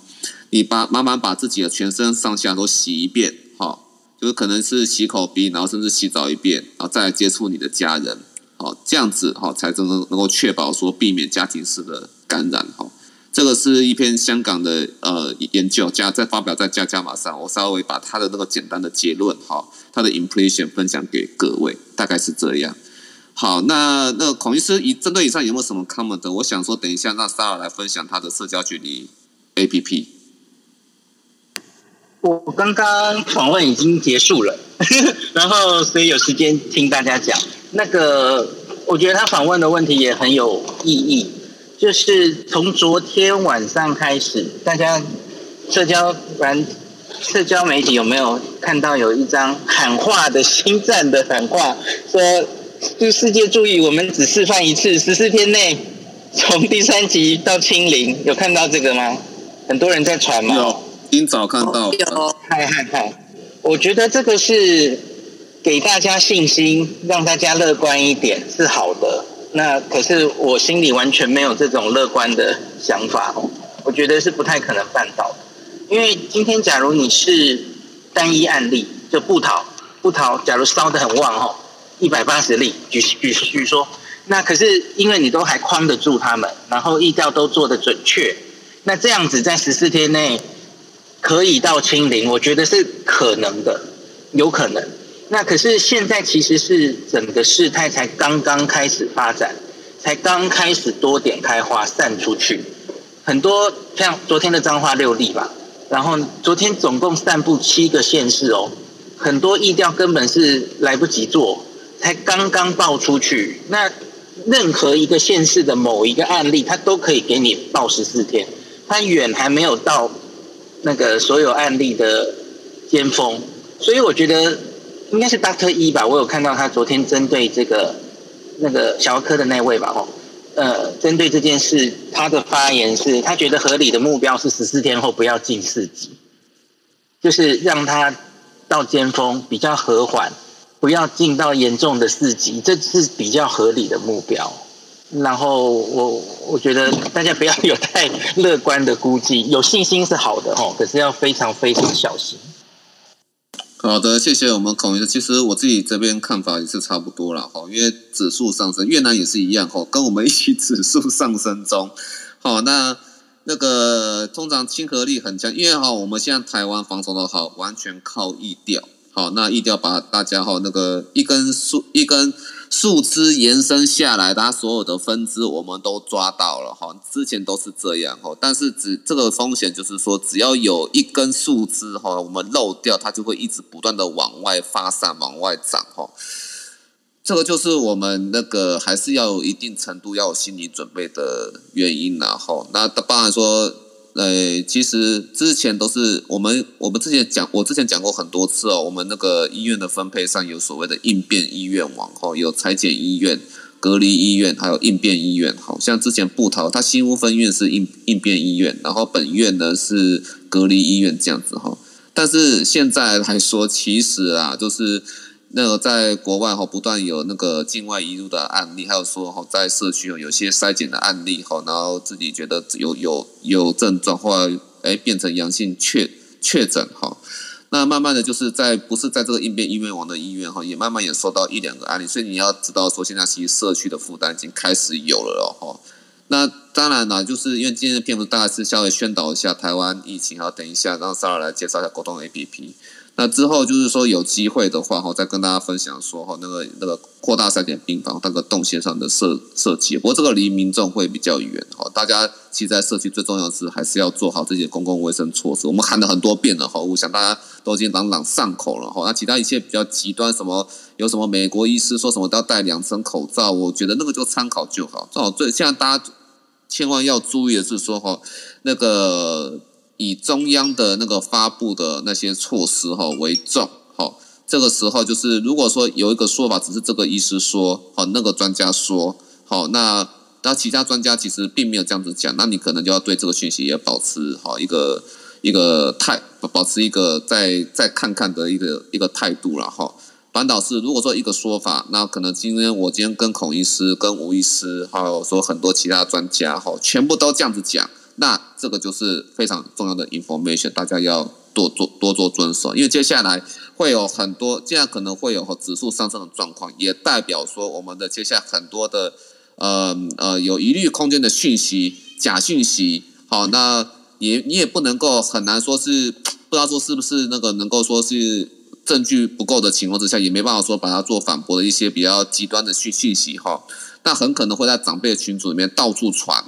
Speaker 2: 你把慢慢把自己的全身上下都洗一遍哈，就是可能是洗口鼻，然后甚至洗澡一遍，然后再来接触你的家人，好这样子哈，才真正能够确保说避免家庭式的感染哈。这个是一篇香港的呃研究，加在发表在加加马上，我稍微把它的那个简单的结论哈，它的 impression 分享给各位，大概是这样。好，那那孔医师以针对以上有没有什么 comment？我想说，等一下让 s a r a 来分享他的社交距离 APP。
Speaker 10: 我刚刚访问已经结束了，然后所以有时间听大家讲。那个，我觉得他访问的问题也很有意义，就是从昨天晚上开始，大家社交软社交媒体有没有看到有一张喊话的新战的喊话说？就世界注意，我们只示范一次，十四天内从第三集到清零，有看到这个吗？很多人在传吗？
Speaker 2: 有，今早看到。
Speaker 10: 有，嗨嗨嗨！我觉得这个是给大家信心，让大家乐观一点是好的。那可是我心里完全没有这种乐观的想法哦。我觉得是不太可能办到的，因为今天假如你是单一案例，就不逃不逃，假如烧得很旺哦。一百八十例，举举举说，那可是因为你都还框得住他们，然后疫调都做得准确，那这样子在十四天内可以到清零，我觉得是可能的，有可能。那可是现在其实是整个事态才刚刚开始发展，才刚开始多点开花散出去，很多像昨天的彰化六例吧，然后昨天总共散布七个县市哦，很多疫调根本是来不及做。才刚刚报出去，那任何一个县市的某一个案例，它都可以给你报十四天，它远还没有到那个所有案例的尖峰，所以我觉得应该是 Doctor 一吧，我有看到他昨天针对这个那个小儿科的那位吧，哦，呃，针对这件事，他的发言是他觉得合理的目标是十四天后不要进四级，就是让他到尖峰比较和缓。不要进到严重的四级，这是比较合理的目标。然后我我觉得大家不要有太乐观的估计，有信心是好的哦，可是要非常非常小心。
Speaker 2: 好的，谢谢我们孔医生。其实我自己这边看法也是差不多了哈，因为指数上升，越南也是一样哈，跟我们一起指数上升中。好，那那个通常亲和力很强，因为哈我们现在台湾防守的好，完全靠意调。好，那意调把大家哈那个一根树一根树枝延伸下来，它所有的分支我们都抓到了哈。之前都是这样哈，但是只这个风险就是说，只要有一根树枝哈，我们漏掉，它就会一直不断的往外发散、往外长哈。这个就是我们那个还是要有一定程度要有心理准备的原因然后，那当然说。呃，其实之前都是我们我们之前讲，我之前讲过很多次哦。我们那个医院的分配上有所谓的应变医院网哦，有裁剪医院、隔离医院，还有应变医院。好像之前布桃它新屋分院是应应变医院，然后本院呢是隔离医院这样子哈。但是现在来说，其实啊，就是。那个在国外哈，不断有那个境外移入的案例，还有说哈，在社区有有些筛检的案例哈，然后自己觉得有有有症状或哎变成阳性确确诊哈，那慢慢的就是在不是在这个应变医院网的医院哈，也慢慢也收到一两个案例，所以你要知道说现在其实社区的负担已经开始有了哈。那当然了，就是因为今天的篇幅大概是稍微宣导一下台湾疫情，然后等一下让 Sara 来介绍一下沟通 APP。那之后就是说有机会的话哈，再跟大家分享说哈，那个那个扩大三点病房那个动线上的设设计。不过这个离民众会比较远哈，大家其实在社区最重要的是还是要做好这些公共卫生措施。我们喊了很多遍了哈，我想大家都已经朗朗上口了哈。那其他一些比较极端什么，有什么美国医师说什么都要戴两层口罩，我觉得那个就参考就好。正好最现在大家千万要注意的是说哈，那个。以中央的那个发布的那些措施哈为重，好，这个时候就是如果说有一个说法，只是这个医师说，好，那个专家说，好，那那其他专家其实并没有这样子讲，那你可能就要对这个讯息也保持好一个一个态，保持一个再再看看的一个一个态度了哈。反倒是如果说一个说法，那可能今天我今天跟孔医师、跟吴医师，还有说很多其他专家哈，全部都这样子讲。那这个就是非常重要的 information，大家要多做多做遵守，因为接下来会有很多，这样可能会有指数上升的状况，也代表说我们的接下来很多的呃呃有疑虑空间的讯息、假讯息，好，那也你也不能够很难说是不知道说是不是那个能够说是证据不够的情况之下，也没办法说把它做反驳的一些比较极端的讯讯息哈，那很可能会在长辈群组里面到处传。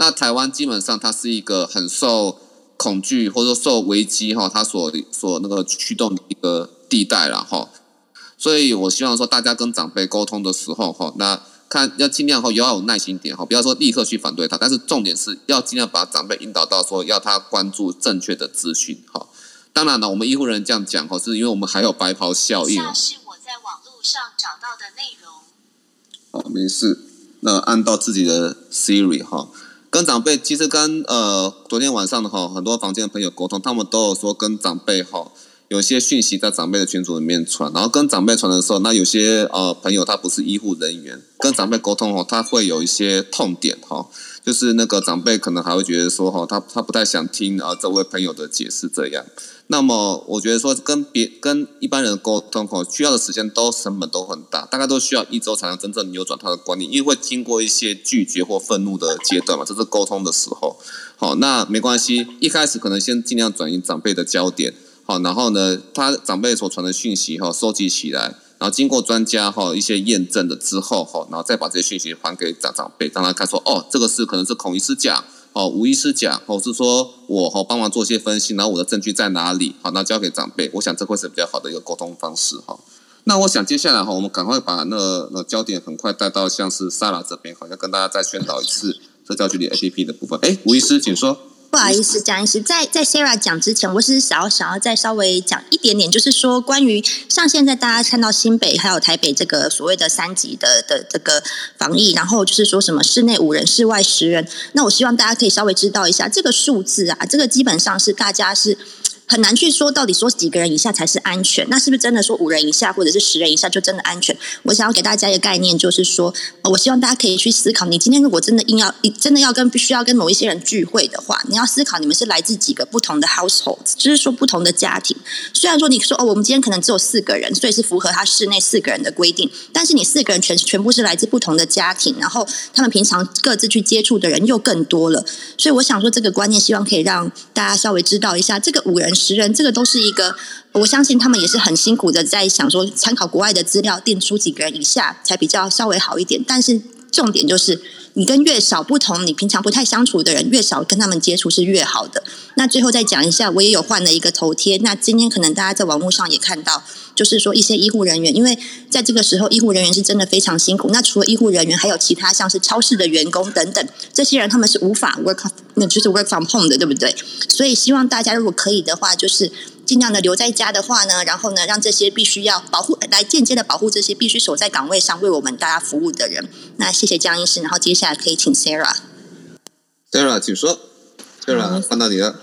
Speaker 2: 哦，那台湾基本上它是一个很受恐惧或者说受危机哈，它所所那个驱动的一个地带了哈，所以我希望说大家跟长辈沟通的时候哈，那看要尽量哈要有耐心点哈，不要说立刻去反对他，但是重点是要尽量把长辈引导到说要他关注正确的资讯哈。当然了，我们医护人员这样讲哈，是因为我们还有白袍效应。
Speaker 11: 下是我在网络上找到的内容。
Speaker 2: 好，没事。那按到自己的 Siri 哈，跟长辈其实跟呃昨天晚上的哈很多房间的朋友沟通，他们都有说跟长辈哈有些讯息在长辈的群组里面传，然后跟长辈传的时候，那有些呃朋友他不是医护人员，跟长辈沟通哦，他会有一些痛点哈。就是那个长辈可能还会觉得说哈，他他不太想听啊这位朋友的解释这样。那么我觉得说跟别跟一般人沟通哈，需要的时间都成本都很大，大概都需要一周才能真正扭转他的观念，因为会经过一些拒绝或愤怒的阶段嘛，这是沟通的时候。好，那没关系，一开始可能先尽量转移长辈的焦点，好，然后呢，他长辈所传的讯息哈，收集起来。然后经过专家哈一些验证的之后哈，然后再把这些讯息还给长长辈，让他看说哦，这个是可能是孔医师讲，哦吴医师讲，哦是说我哈帮忙做些分析，然后我的证据在哪里？好，那交给长辈，我想这会是比较好的一个沟通方式哈。那我想接下来哈，我们赶快把那那焦点很快带到像是萨拉这边，好像跟大家再宣导一次社交距离 APP 的部分。哎，吴医师，请说。
Speaker 6: 不好意思，蒋医师，在在 Sarah 讲之前，我是想要想要再稍微讲一点点，就是说关于像现在大家看到新北还有台北这个所谓的三级的的这个防疫，然后就是说什么室内五人、室外十人，那我希望大家可以稍微知道一下这个数字啊，这个基本上是大家是。很难去说到底说几个人以下才是安全，那是不是真的说五人以下或者是十人以下就真的安全？我想要给大家一个概念，就是说，我希望大家可以去思考，你今天如果真的硬要真的要跟必须要跟某一些人聚会的话，你要思考你们是来自几个不同的 household，就是说不同的家庭。虽然说你说哦，我们今天可能只有四个人，所以是符合他室内四个人的规定，但是你四个人全全部是来自不同的家庭，然后他们平常各自去接触的人又更多了，所以我想说这个观念，希望可以让大家稍微知道一下，这个五人。
Speaker 9: 十人，这个都是一个，我相信他们也是很辛苦的，在想说参考国外的资料，定出几个人以下才比较稍微好一点。但是重点就是。你跟越少不同，你平常不太相处的人，越少跟他们接触是越好的。那最后再讲一下，我也有换了一个头贴。那今天可能大家在网络上也看到，就是说一些医护人员，因为在这个时候，医护人员是真的非常辛苦。那除了医护人员，还有其他像是超市的员工等等，这些人他们是无法 work，那就是 work from home 的，对不对？所以希望大家如果可以的话，就是尽量的留在家的话呢，然后呢，让这些必须要保护来间接的保护这些必须守在岗位上为我们大家服务的人。那谢谢江医师，然后接下来可以请 Sarah。
Speaker 2: Sarah，请说。Sarah，看到你了。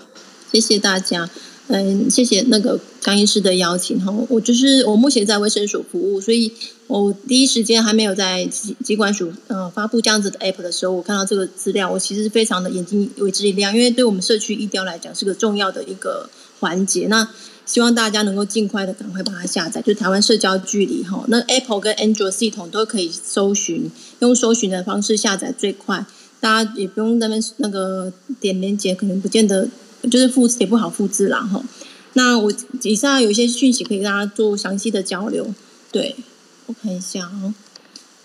Speaker 7: 谢谢大家，嗯，谢谢那个刚医师的邀请哈。我就是我目前在卫生署服务，所以我第一时间还没有在机机关署呃发布这样子的 app 的时候，我看到这个资料，我其实是非常的眼睛为之一亮，因为对我们社区医疗来讲是个重要的一个环节。那希望大家能够尽快的赶快把它下载，就台湾社交距离哈。那 Apple 跟 Android 系统都可以搜寻，用搜寻的方式下载最快。大家也不用那边那个点连接，可能不见得就是复制也不好复制啦哈。那我以上有一些讯息可以跟大家做详细的交流。对，我看一下哦。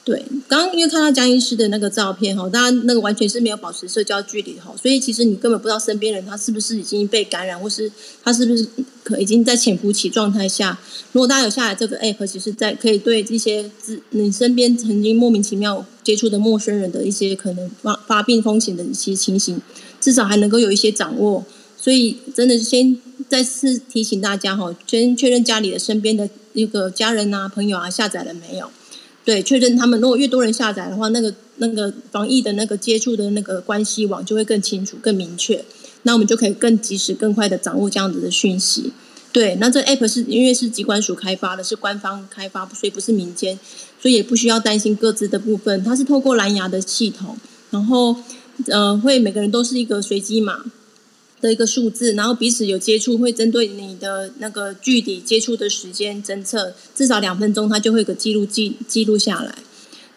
Speaker 7: 对，刚刚因为看到江医师的那个照片哈，大家那个完全是没有保持社交距离哈，所以其实你根本不知道身边人他是不是已经被感染，或是他是不是可已经在潜伏期状态下。如果大家有下载这个 app，其实在可以对这些自你身边曾经莫名其妙接触的陌生人的一些可能发发病风险的一些情形，至少还能够有一些掌握。所以真的先再次提醒大家哈，先确认家里的身边的一个家人啊、朋友啊下载了没有。对，确认他们如果越多人下载的话，那个那个防疫的那个接触的那个关系网就会更清楚、更明确，那我们就可以更及时、更快的掌握这样子的讯息。对，那这 app 是因为是机关署开发的，是官方开发，所以不是民间，所以也不需要担心各自的部分。它是透过蓝牙的系统，然后呃，会每个人都是一个随机码。的一个数字，然后彼此有接触，会针对你的那个距离接触的时间侦测，至少两分钟，它就会有个记录记记录下来。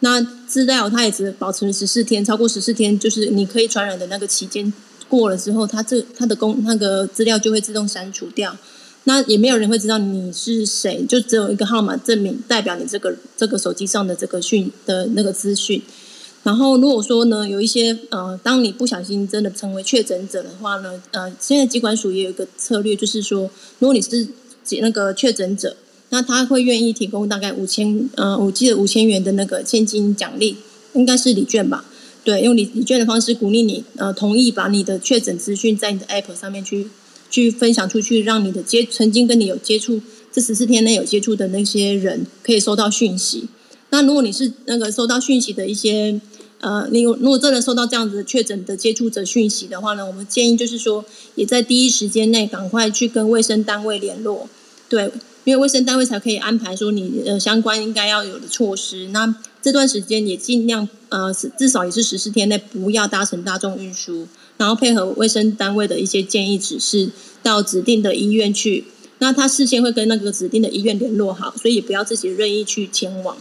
Speaker 7: 那资料它也只保存十四天，超过十四天，就是你可以传染的那个期间过了之后，它这它的公那个资料就会自动删除掉。那也没有人会知道你是谁，就只有一个号码证明代表你这个这个手机上的这个讯的那个资讯。然后，如果说呢，有一些呃，当你不小心真的成为确诊者的话呢，呃，现在疾管署也有一个策略，就是说，如果你是那个确诊者，那他会愿意提供大概五千，呃，我记得五千元的那个现金奖励，应该是礼券吧？对，用礼礼券的方式鼓励你，呃，同意把你的确诊资讯在你的 App 上面去去分享出去，让你的接曾经跟你有接触这十四天内有接触的那些人可以收到讯息。那如果你是那个收到讯息的一些。呃，你如果真的收到这样子确诊的接触者讯息的话呢，我们建议就是说，也在第一时间内赶快去跟卫生单位联络，对，因为卫生单位才可以安排说你呃相关应该要有的措施。那这段时间也尽量呃至少也是十四天内不要搭乘大众运输，然后配合卫生单位的一些建议指示，到指定的医院去。那他事先会跟那个指定的医院联络好，所以也不要自己任意去前往。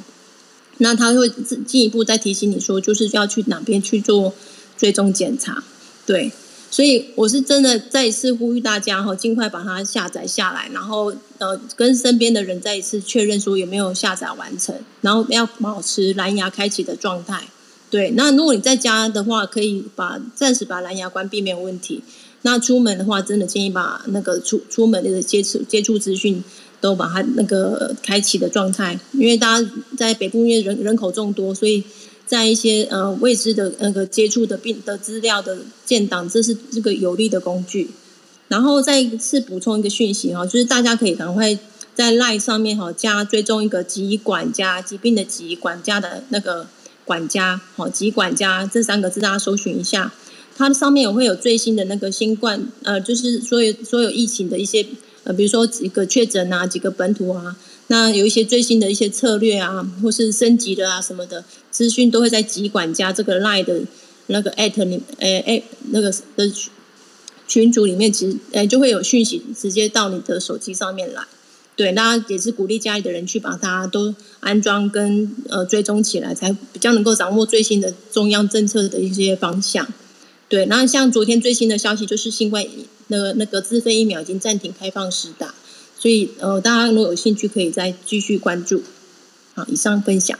Speaker 7: 那他会进一步再提醒你说，就是要去哪边去做追踪检查，对，所以我是真的再一次呼吁大家哈，尽快把它下载下来，然后呃跟身边的人再一次确认说有没有下载完成，然后要保持蓝牙开启的状态，对。那如果你在家的话，可以把暂时把蓝牙关闭没有问题。那出门的话，真的建议把那个出出门的接触接触资讯。都把它那个开启的状态，因为大家在北部因为人人口众多，所以在一些呃未知的那个接触的病的资料的建档，这是这个有利的工具。然后再一次补充一个讯息哈，就是大家可以赶快在 LINE 上面哈加追踪一个疾管家疾病的疾管家的那个管家好疾管家这三个字大家搜寻一下，它上面也会有最新的那个新冠呃就是所有所有疫情的一些。呃，比如说几个确诊啊，几个本土啊，那有一些最新的一些策略啊，或是升级的啊什么的资讯，都会在疾管家这个 line 的那个 at 里，诶诶，那个的群组里面，其实诶就会有讯息直接到你的手机上面来。对，那也是鼓励家里的人去把它都安装跟呃追踪起来，才比较能够掌握最新的中央政策的一些方向。对，那像昨天最新的消息就是新冠那个那个自费疫苗已经暂停开放施打，所以呃大家如果有兴趣可以再继续关注。好，以上分享。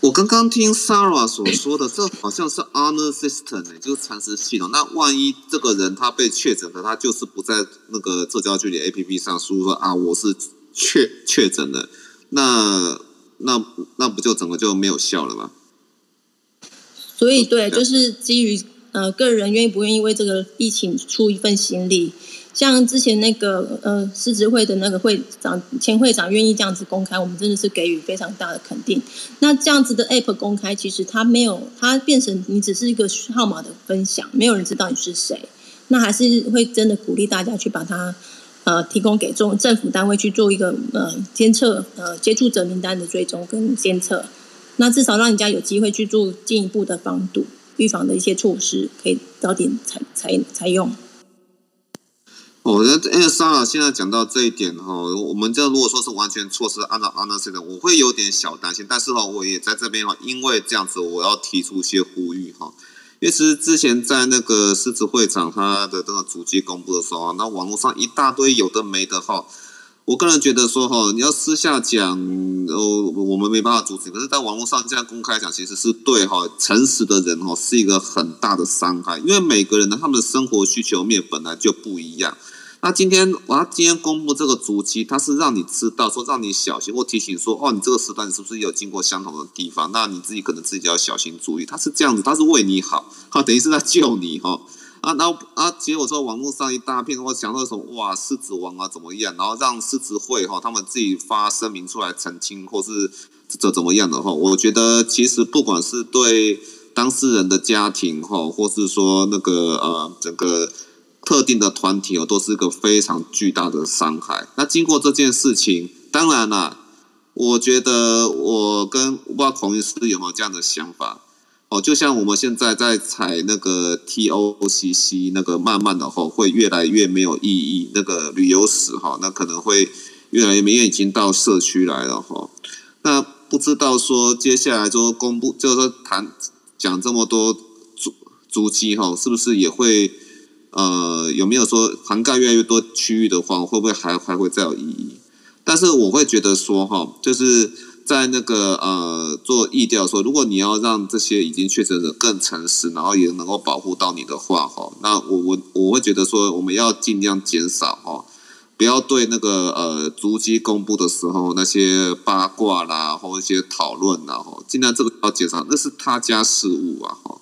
Speaker 2: 我刚刚听 Sarah 所说的，这好像是 Honor System 呢、就是蚕食系统。那万一这个人他被确诊了，他就是不在那个社交距离 APP 上输入说啊我是确确诊了，那那那不就整个就没有效了吗？
Speaker 7: 所以对，就是基于呃个人愿意不愿意为这个疫情出一份心力。像之前那个呃狮子会的那个会长前会长愿意这样子公开，我们真的是给予非常大的肯定。那这样子的 app 公开，其实它没有它变成你只是一个号码的分享，没有人知道你是谁。那还是会真的鼓励大家去把它呃提供给中政府单位去做一个呃监测呃接触者名单的追踪跟监测。那至少让人家有机会去做进一步的防堵、预防的一些措施，可以早点采采采用。
Speaker 2: 我觉得因为 Sarah 现在讲到这一点哈，我们这如果说是完全措施按照 Honor System，我会有点小担心。但是哈，我也在这边哈，因为这样子，我要提出一些呼吁哈。因为其实之前在那个狮子会长他的这个主机公布的时候啊，那网络上一大堆有的没的哈。我个人觉得说哈，你要私下讲，哦，我们没办法阻止。可是，在网络上这样公开讲，其实是对哈诚实的人哈是一个很大的伤害。因为每个人呢，他们的生活需求面本来就不一样。那今天我要今天公布这个足迹，它是让你知道说，让你小心或提醒说，哦，你这个时段是不是有经过相同的地方？那你自己可能自己要小心注意。它是这样子，它是为你好，哈，等于是在救你哈。啊，然后啊，结果说网络上一大片，我想到什么哇，狮子王啊怎么样？然后让狮子会哈他们自己发声明出来澄清，或是这怎么样的话，我觉得其实不管是对当事人的家庭哈，或是说那个呃整个特定的团体哦，都是一个非常巨大的伤害。那经过这件事情，当然啦，我觉得我跟我不知道孔医师有没有这样的想法。哦，就像我们现在在采那个 TOCC 那个，慢慢的哈会越来越没有意义。那个旅游史哈，那可能会越来越没，因为已经到社区来了哈。那不知道说接下来就公布，就是说谈讲这么多足足迹哈，是不是也会呃有没有说涵盖越来越多区域的话，会不会还还会再有意义？但是我会觉得说哈，就是。在那个呃做疫调说，如果你要让这些已经确诊者更诚实，然后也能够保护到你的话，哈，那我我我会觉得说，我们要尽量减少哈，不要对那个呃足迹公布的时候那些八卦啦，或一些讨论啦，哈，尽量这个要减少，那是他家事务啊，哈。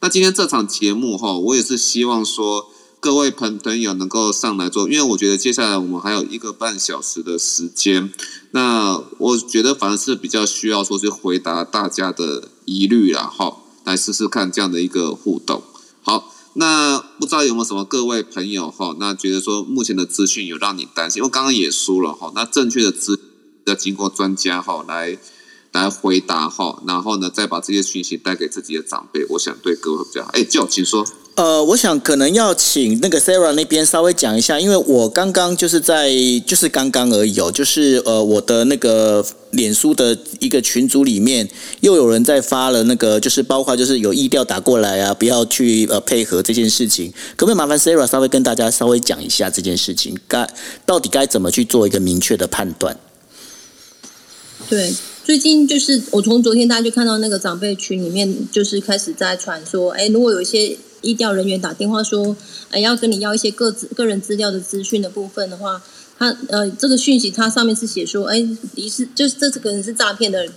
Speaker 2: 那今天这场节目哈，我也是希望说。各位朋朋友能够上来做，因为我觉得接下来我们还有一个半小时的时间，那我觉得反而是比较需要说去回答大家的疑虑啦，哈，来试试看这样的一个互动。好，那不知道有没有什么各位朋友哈，那觉得说目前的资讯有让你担心？因为刚刚也说了哈，那正确的资要经过专家哈来来回答哈，然后呢再把这些讯息带给自己的长辈，我想对各位比较好。哎，就请说。
Speaker 1: 呃，我想可能要请那个 Sarah 那边稍微讲一下，因为我刚刚就是在就是刚刚而已哦，就是呃我的那个脸书的一个群组里面又有人在发了那个，就是包括就是有意调打过来啊，不要去呃配合这件事情，可不可以麻烦 Sarah 稍微跟大家稍微讲一下这件事情，该到底该怎么去做一个明确的判断？
Speaker 7: 对，最近就是我从昨天大家就看到那个长辈群里面就是开始在传说，哎，如果有一些。医调人员打电话说：“哎，要跟你要一些个资个人资料的资讯的部分的话，他呃，这个讯息它上面是写说，哎，疑似就是这可能是诈骗的，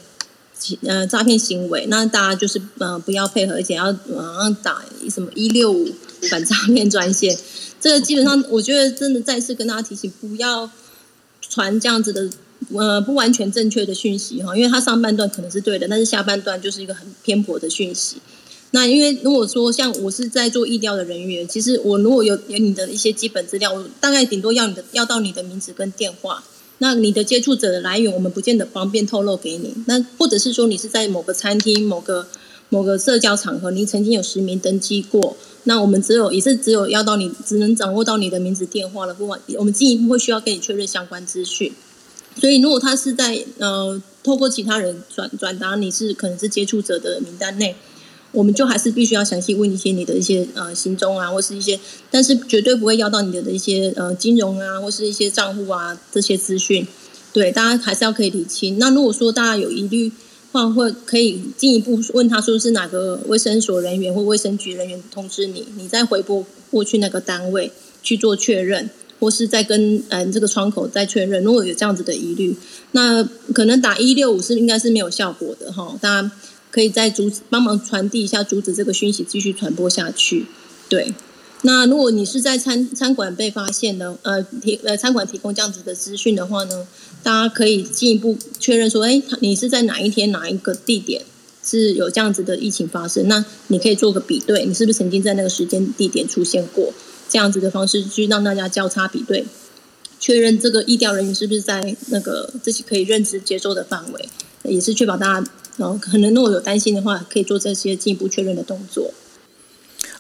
Speaker 7: 呃，诈骗行为。那大家就是呃不要配合，而且要马上打什么一六五反诈骗专线。这个基本上，我觉得真的再次跟大家提醒，不要传这样子的呃不完全正确的讯息哈，因为它上半段可能是对的，但是下半段就是一个很偏颇的讯息。”那因为如果说像我是在做意调的人员，其实我如果有有你的一些基本资料，我大概顶多要你的要到你的名字跟电话。那你的接触者的来源，我们不见得方便透露给你。那或者是说你是在某个餐厅、某个某个社交场合，你曾经有实名登记过，那我们只有也是只有要到你只能掌握到你的名字、电话了。不管我们进一步会需要跟你确认相关资讯。所以如果他是在呃透过其他人转转达你是可能是接触者的名单内。我们就还是必须要详细问一些你的一些呃行踪啊，或是一些，但是绝对不会要到你的的一些呃金融啊，或是一些账户啊这些资讯。对，大家还是要可以理清。那如果说大家有疑虑，话会可以进一步问他说是哪个卫生所人员或卫生局人员通知你，你再回拨过去那个单位去做确认，或是再跟嗯这个窗口再确认。如果有这样子的疑虑，那可能打一六五是应该是没有效果的哈。大家可以再阻止帮忙传递一下，阻止这个讯息继续传播下去。对，那如果你是在餐餐馆被发现的，呃提呃餐馆提供这样子的资讯的话呢？大家可以进一步确认说，哎，你是在哪一天哪一个地点是有这样子的疫情发生？那你可以做个比对，你是不是曾经在那个时间地点出现过？这样子的方式去让大家交叉比对，确认这个意调人员是不是在那个自己可以认知接受的范围，也是确保大家，然后可能如果有担心的话，可以做这些进一步确认的动作。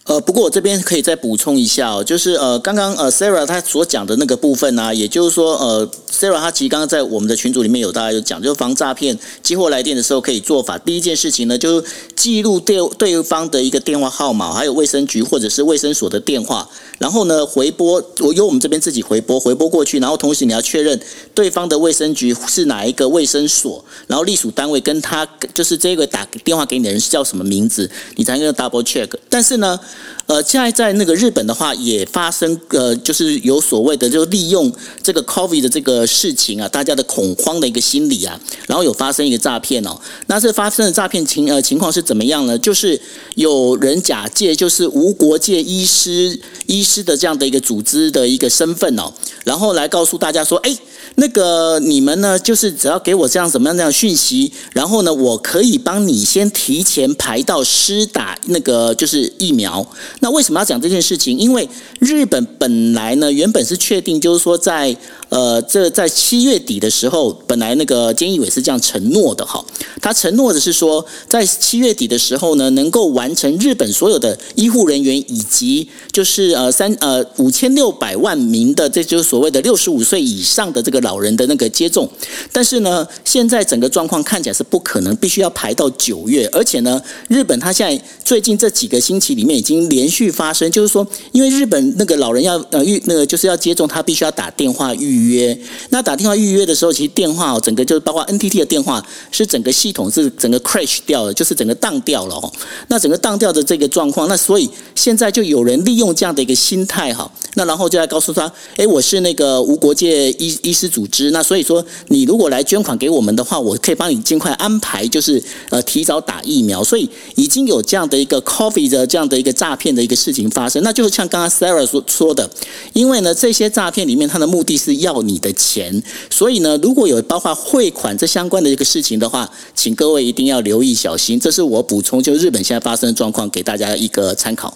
Speaker 1: 呃，不过我这边可以再补充一下哦，就是呃，刚刚呃，Sarah 她所讲的那个部分呢，也就是说，呃，Sarah 她其实刚刚在我们的群组里面有大家有讲，就是防诈骗激活来电的时候可以做法。第一件事情呢，就是记录对对方的一个电话号码，还有卫生局或者是卫生所的电话，然后呢回拨，我由我们这边自己回拨，回拨过去，然后同时你要确认对方的卫生局是哪一个卫生所，然后隶属单位跟他就是这个打电话给你的人是叫什么名字，你才能 double check。但是呢。呃，现在在那个日本的话，也发生呃，就是有所谓的，就利用这个 COVID 的这个事情啊，大家的恐慌的一个心理啊，然后有发生一个诈骗哦。那这发生的诈骗情呃情况是怎么样呢？就是有人假借就是无国界医师医师的这样的一个组织的一个身份哦，然后来告诉大家说，哎。那个你们呢，就是只要给我这样怎么样这样讯息，然后呢，我可以帮你先提前排到施打那个就是疫苗。那为什么要讲这件事情？因为日本本来呢，原本是确定就是说在。呃，这在七月底的时候，本来那个监义委是这样承诺的哈，他承诺的是说，在七月底的时候呢，能够完成日本所有的医护人员以及就是呃三呃五千六百万名的，这就是所谓的六十五岁以上的这个老人的那个接种。但是呢，现在整个状况看起来是不可能，必须要排到九月，而且呢，日本他现在最近这几个星期里面已经连续发生，就是说，因为日本那个老人要呃预那个就是要接种，他必须要打电话预。约，那打电话预约的时候，其实电话哦，整个就是包括 NTT 的电话，是整个系统是整个 crash 掉了，就是整个当掉了哦。那整个当掉的这个状况，那所以现在就有人利用这样的一个心态哈，那然后就来告诉他，哎，我是那个无国界医医师组织，那所以说你如果来捐款给我们的话，我可以帮你尽快安排，就是呃提早打疫苗。所以已经有这样的一个 coffee 的这样的一个诈骗的一个事情发生，那就是像刚刚 Sarah 所说的，因为呢这些诈骗里面，它的目的是。要你的钱，所以呢，如果有包括汇款这相关的一个事情的话，请各位一定要留意小心。这是我补充，就日本现在发生的状况，给大家一个参考。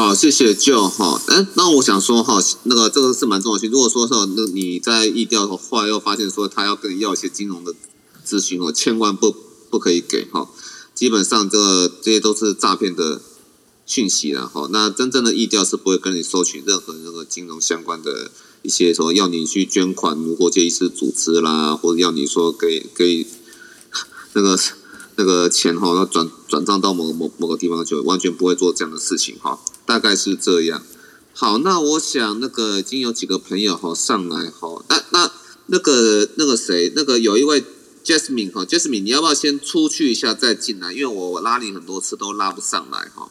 Speaker 2: 好，谢谢 Joe 哈。哎，那我想说哈，那个这个是蛮重要的。如果说是那你在意调的话，又发现说他要跟你要一些金融的咨询哦，千万不不可以给哈。基本上，这个这些都是诈骗的。讯息了哈，那真正的意调是不会跟你收取任何那个金融相关的一些什么，要你去捐款如果这一次组织啦，或者要你说给给那个那个钱哈，要转转账到某某某个地方去，完全不会做这样的事情哈，大概是这样。好，那我想那个已经有几个朋友哈上来哈，那那那个那个谁，那个有一位 Jasmine 哈，Jasmine 你要不要先出去一下再进来？因为我拉你很多次都拉不上来哈。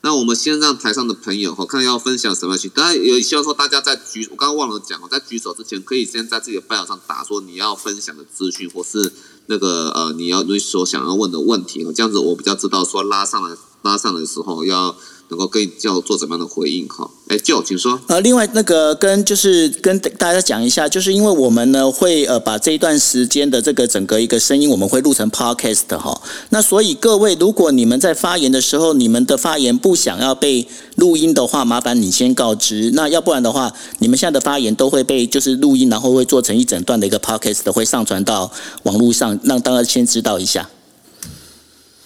Speaker 2: 那我们先让台上的朋友哈，看要分享什么去。当然有希望说大家在举，我刚刚忘了讲哦，在举手之前可以先在自己的班表上打说你要分享的资讯，或是那个呃你要你所想要问的问题，这样子我比较知道说拉上来拉上的时候要。能够跟叫做怎么样的回应哈？哎，就请说。
Speaker 1: 呃，另外那个跟就是跟大家讲一下，就是因为我们呢会呃把这一段时间的这个整个一个声音我们会录成 podcast 哈。那所以各位，如果你们在发言的时候，你们的发言不想要被录音的话，麻烦你先告知。那要不然的话，你们现在的发言都会被就是录音，然后会做成一整段的一个 podcast 会上传到网络上，让大家先知道一下。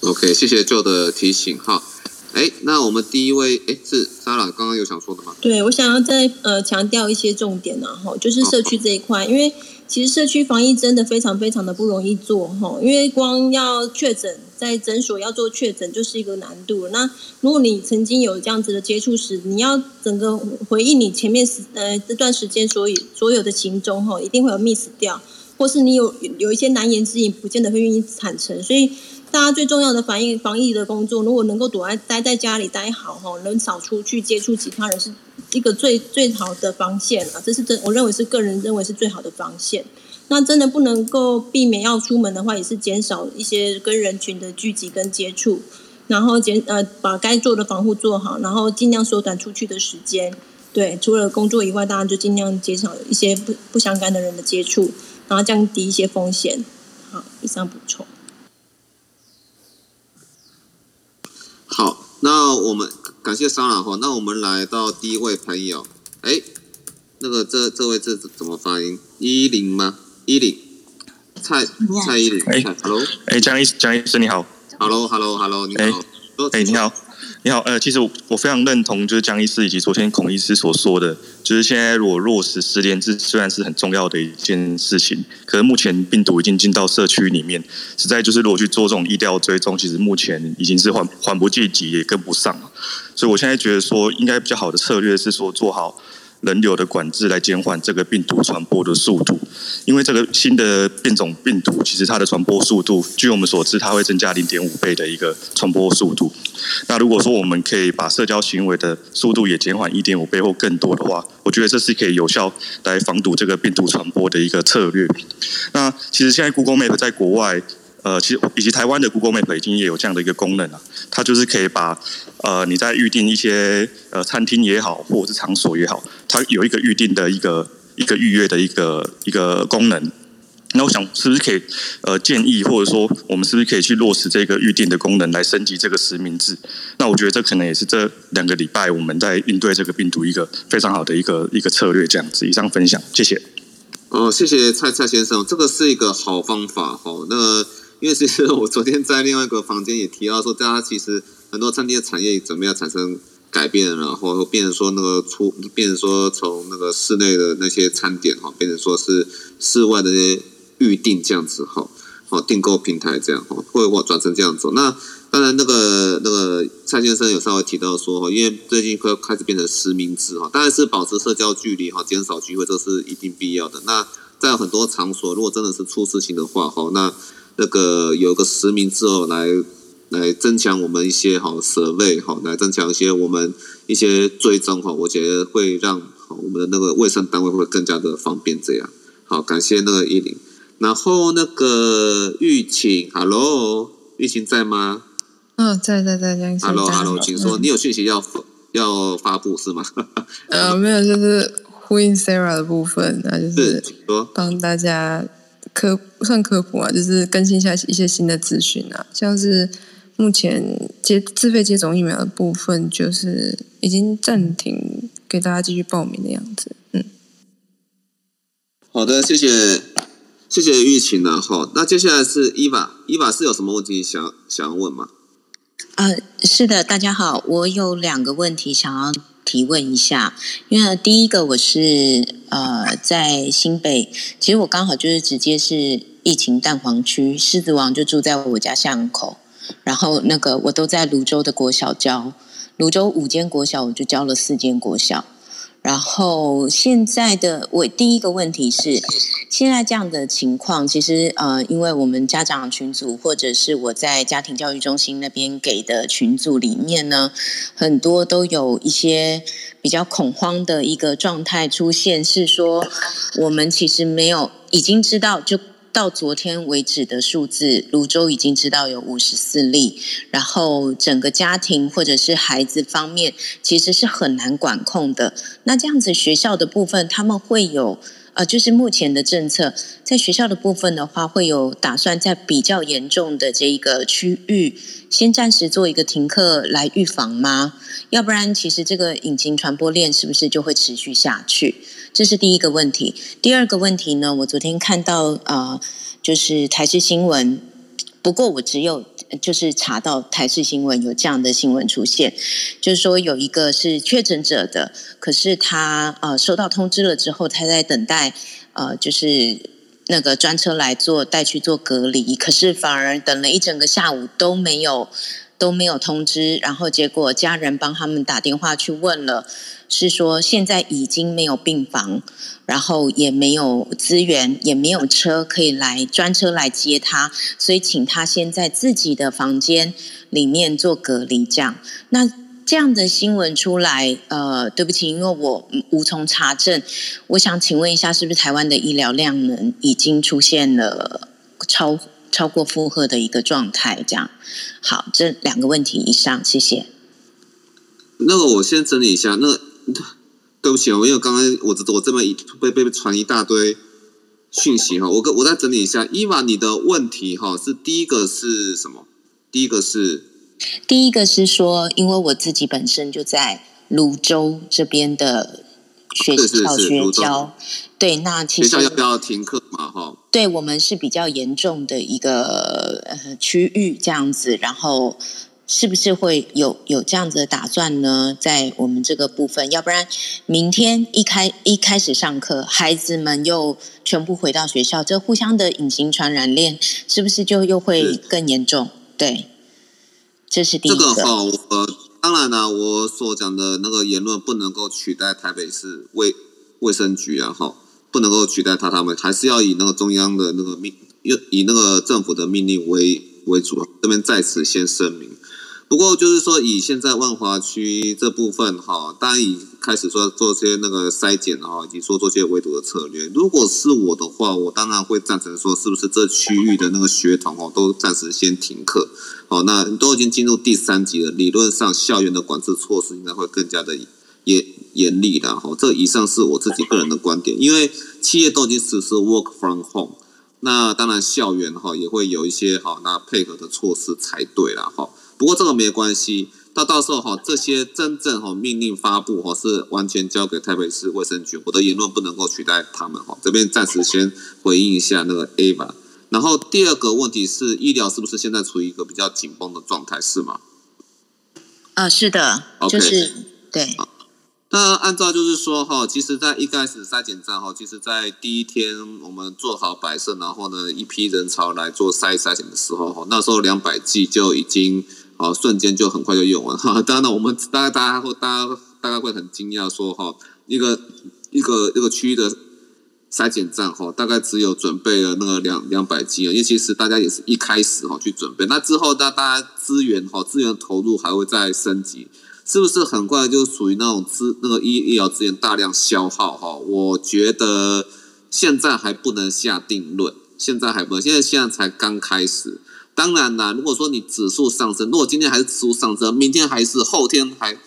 Speaker 2: OK，谢谢 Joe 的提醒哈。哎，那我们第一位，哎，是 Sarah 刚刚有想说的吗？
Speaker 7: 对，我想要再呃强调一些重点呢，哈，就是社区这一块，因为其实社区防疫真的非常非常的不容易做哈，因为光要确诊，在诊所要做确诊就是一个难度。那如果你曾经有这样子的接触史，你要整个回忆你前面时呃这段时间所以所有的行踪哈，一定会有 miss 掉，或是你有有一些难言之隐，不见得会愿意坦诚。所以大家最重要的防疫防疫的工作，如果能够躲在待在家里待好哈，能少出去接触其他人是。一个最最好的防线啊，这是真，我认为是个人认为是最好的防线。那真的不能够避免要出门的话，也是减少一些跟人群的聚集跟接触，然后减呃把该做的防护做好，然后尽量缩短出去的时间。对，除了工作以外，大家就尽量减少一些不不相干的人的接触，然后降低一些风险。好，以上补充。
Speaker 2: 好，那我们。感谢商老哈，那我们来到第一位朋友，哎，那个这这位这怎么发音？依林吗？依林，蔡蔡依林，哎，Hello，
Speaker 12: 哎，江医江医师你好
Speaker 2: ，Hello，Hello，Hello，你好，
Speaker 12: 哎，你好。你好，呃，其实我我非常认同，就是江医师以及昨天孔医师所说的，就是现在如果落实十连制，虽然是很重要的一件事情，可是目前病毒已经进到社区里面，实在就是如果去做这种医疗追踪，其实目前已经是缓缓不济急，也跟不上所以我现在觉得说，应该比较好的策略是说做好。人流的管制来减缓这个病毒传播的速度，因为这个新的变种病毒其实它的传播速度，据我们所知，它会增加零点五倍的一个传播速度。那如果说我们可以把社交行为的速度也减缓一点五倍或更多的话，我觉得这是可以有效来防堵这个病毒传播的一个策略。那其实现在 Google Map 在国外。呃，其实以及台湾的 Google Map 已经也有这样的一个功能了，它就是可以把呃你在预定一些呃餐厅也好，或者是场所也好，它有一个预定的一个一个预约的一个一个功能。那我想是不是可以呃建议，或者说我们是不是可以去落实这个预定的功能来升级这个实名制？那我觉得这可能也是这两个礼拜我们在应对这个病毒一个非常好的一个一个策略。这样子，以上分享，谢谢。
Speaker 2: 哦，谢谢蔡蔡先生，这个是一个好方法哈。那因为其实我昨天在另外一个房间也提到说，大家其实很多餐厅的产业准备要产生改变，然后变成说那个出，变成说从那个室内的那些餐点哈，变成说是室外的那些预订这样子哈，好订购平台这样哈，会往转成这样子。那当然那个那个蔡先生有稍微提到说哈，因为最近快开始变成实名制哈，当然是保持社交距离哈，减少聚会，这是一定必要的。那在很多场所，如果真的是出事情的话哈，那那个有个实名之后来来增强我们一些好设备好来增强一些我们一些追踪哈，我觉得会让好我们的那个卫生单位会更加的方便这样。好，感谢那个依林。然后那个玉琴，Hello，玉琴在吗？
Speaker 13: 嗯，在在在在。
Speaker 2: Hello，Hello，请说，你有讯息要要发布是吗？
Speaker 13: 呃，没有，就是呼应 Sarah 的部分，那就是帮大家。科算科普啊，就是更新一下一些新的资讯啊，像是目前接自费接种疫苗的部分，就是已经暂停给大家继续报名的样子。嗯，
Speaker 2: 好的，谢谢谢谢玉琴啊。好，那接下来是伊娃，伊娃是有什么问题想想要问吗？
Speaker 14: 啊，是的，大家好，我有两个问题想要。提问一下，因为第一个我是呃在新北，其实我刚好就是直接是疫情蛋黄区，狮子王就住在我家巷口，然后那个我都在泸州的国小教，泸州五间国小我就教了四间国小。然后现在的我第一个问题是，现在这样的情况，其实呃，因为我们家长群组或者是我在家庭教育中心那边给的群组里面呢，很多都有一些比较恐慌的一个状态出现，是说我们其实没有已经知道就。到昨天为止的数字，泸州已经知道有五十四例，然后整个家庭或者是孩子方面其实是很难管控的。那这样子学校的部分，他们会有呃，就是目前的政策，在学校的部分的话，会有打算在比较严重的这一个区域，先暂时做一个停课来预防吗？要不然，其实这个隐形传播链是不是就会持续下去？这是第一个问题。第二个问题呢？我昨天看到啊，就是台视新闻，不过我只有就是查到台视新闻有这样的新闻出现，就是说有一个是确诊者的，可是他呃收到通知了之后，他在等待呃就是那个专车来做带去做隔离，可是反而等了一整个下午都没有都没有通知，然后结果家人帮他们打电话去问了，是说现在已经没有病房，然后也没有资源，也没有车可以来专车来接他，所以请他先在自己的房间里面做隔离，这样那。这样的新闻出来，呃，对不起，因为我无从查证。我想请问一下，是不是台湾的医疗量能已经出现了超超过负荷的一个状态？这样，好，这两个问题以上，谢谢。
Speaker 2: 那个，我先整理一下。那对不起哦，因为刚刚我我这边被被传一大堆讯息哈，我跟我再整理一下。伊娃，你的问题哈是第一个是什么？第一个是。
Speaker 14: 第一个是说，因为我自己本身就在泸州这边的学校学教，对，那其实
Speaker 2: 学校要不要停课嘛？哈，
Speaker 14: 对我们是比较严重的一个呃区域这样子，然后是不是会有有这样子的打算呢？在我们这个部分，要不然明天一开一开始上课，孩子们又全部回到学校，这互相的隐形传染链是不是就又会更严重？对。这是第一
Speaker 2: 个这个哈，呃，当然了，我所讲的那个言论不能够取代台北市卫卫生局啊，哈，不能够取代他，他们还是要以那个中央的那个命，以以那个政府的命令为为主。这边在此先声明。不过就是说，以现在万华区这部分哈，当然已开始说做些那个筛检哈，以及说做些围堵的策略。如果是我的话，我当然会赞成说，是不是这区域的那个学童哦，都暂时先停课。好，那都已经进入第三级了，理论上校园的管制措施应该会更加的严严厉了。哈，这以上是我自己个人的观点，因为企业都已经实施 work from home，那当然校园哈也会有一些哈那配合的措施才对了。哈。不过这个没关系，到到时候哈，这些真正哈命令发布哈是完全交给台北市卫生局，我的言论不能够取代他们哈。这边暂时先回应一下那个 A 吧。然后第二个问题是，医疗是不是现在处于一个比较紧绷的状态，是吗？
Speaker 14: 啊，是的，就是对。
Speaker 2: 那按照就是说哈，其实，在一开始筛检站哈，其实，在第一天我们做好摆设，然后呢，一批人潮来做筛筛检的时候哈，那时候两百 G 就已经。好，瞬间就很快就用完哈。当然了，我们大概大家会大家大家会很惊讶说哈，一个一个一个区域的筛检站哈，大概只有准备了那个两两百 G 啊。因为其实大家也是一开始哈去准备，那之后大大家资源哈资源投入还会再升级，是不是很快就属于那种资那个医医疗资源大量消耗哈？我觉得现在还不能下定论，现在还不能，现在现在才刚开始。当然啦，如果说你指数上升，如果今天还是指数上升，明天还是后天还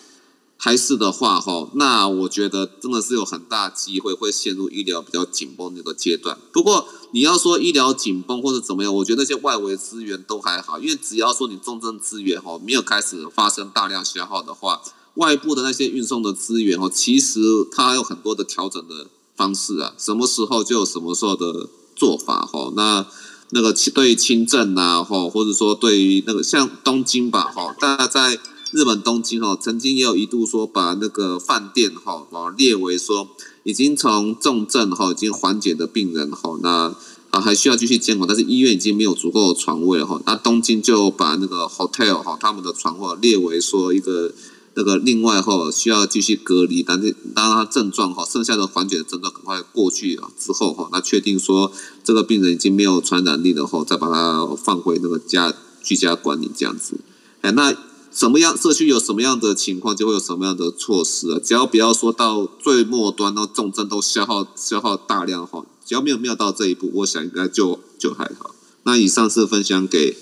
Speaker 2: 还是的话，哈，那我觉得真的是有很大机会会陷入医疗比较紧绷那个阶段。不过你要说医疗紧绷或者怎么样，我觉得那些外围资源都还好，因为只要说你重症资源哈没有开始发生大量消耗的话，外部的那些运送的资源哦，其实它有很多的调整的方式啊，什么时候就有什么时候的做法哈，那。那个对轻症呐，吼，或者说对于那个像东京吧，哈，大家在日本东京哈，曾经也有一度说把那个饭店哈，啊列为说已经从重症哈已经缓解的病人哈，那啊还需要继续监管，但是医院已经没有足够的床位了哈，那东京就把那个 hotel 哈他们的床位列为说一个。这个另外哈需要继续隔离，但是当他症状哈剩下的缓解的症状很快过去了之后哈，那确定说这个病人已经没有传染力了后，再把他放回那个家居家管理这样子。哎，那什么样社区有什么样的情况，就会有什么样的措施啊？只要不要说到最末端，那重症都消耗消耗大量哈，只要没有没有到这一步，我想应该就就还好。那以上是分享给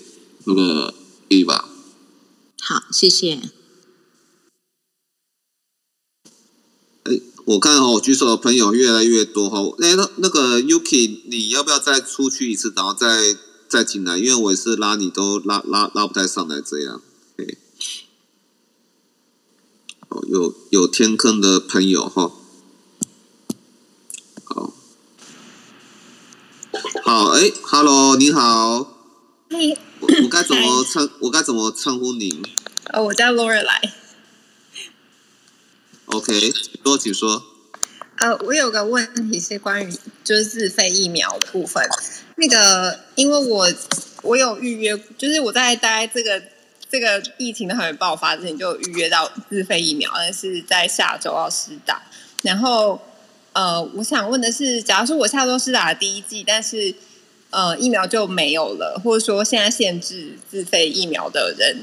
Speaker 2: 那个 Eva。
Speaker 14: 好，谢谢。
Speaker 2: 我看哦，举手的朋友越来越多哈。哎，那那个 Yuki，你要不要再出去一次，然后再再进来？因为我也是拉你都拉拉拉不太上来这样。哦，有有天坑的朋友哈。好，好，哎，Hello，你好。
Speaker 15: 嘿。
Speaker 2: 我该怎么称？我该怎么称呼您？
Speaker 15: 哦，我叫 Laura 来。
Speaker 2: OK，多请说。
Speaker 15: 呃，我有个问题是关于就是自费疫苗部分。那个，因为我我有预约，就是我在大概这个这个疫情的还没爆发之前就预约到自费疫苗，但是在下周要施打。然后，呃，我想问的是，假如说我下周施打第一剂，但是呃疫苗就没有了，或者说现在限制自费疫苗的人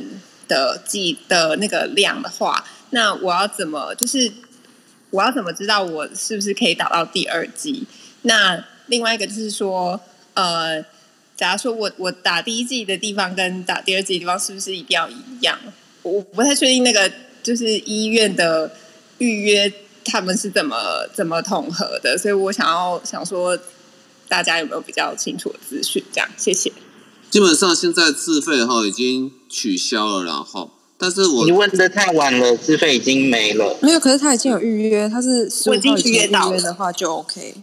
Speaker 15: 的剂的那个量的话，那我要怎么就是？我要怎么知道我是不是可以打到第二季？那另外一个就是说，呃，假如说我我打第一季的地方跟打第二季的地方是不是一定要一样？我不太确定那个就是医院的预约他们是怎么怎么统合的，所以我想要想说，大家有没有比较清楚的资讯？这样，谢谢。
Speaker 2: 基本上现在自费哈已经取消了，然后。但是我
Speaker 10: 你问的太晚了，资费已经没了。
Speaker 13: 没有，可是他已经有预约，他是十五号
Speaker 15: 预约到
Speaker 13: 的话就 OK。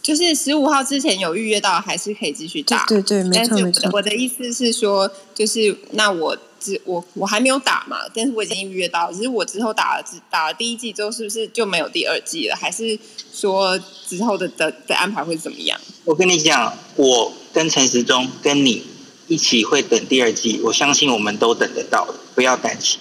Speaker 15: 就是十五号之前有预约到，还是可以继续打。
Speaker 13: 对对，没错没错。
Speaker 15: 我的意思是说，就是那我只我我还没有打嘛，但是我已经预约到。只是我之后打了打了第一季之后，是不是就没有第二季了？还是说之后的的的安排会怎么样？
Speaker 10: 我跟你讲，我跟陈时中跟你。一起会等第二季，我相信我们都等得到的，不要担心。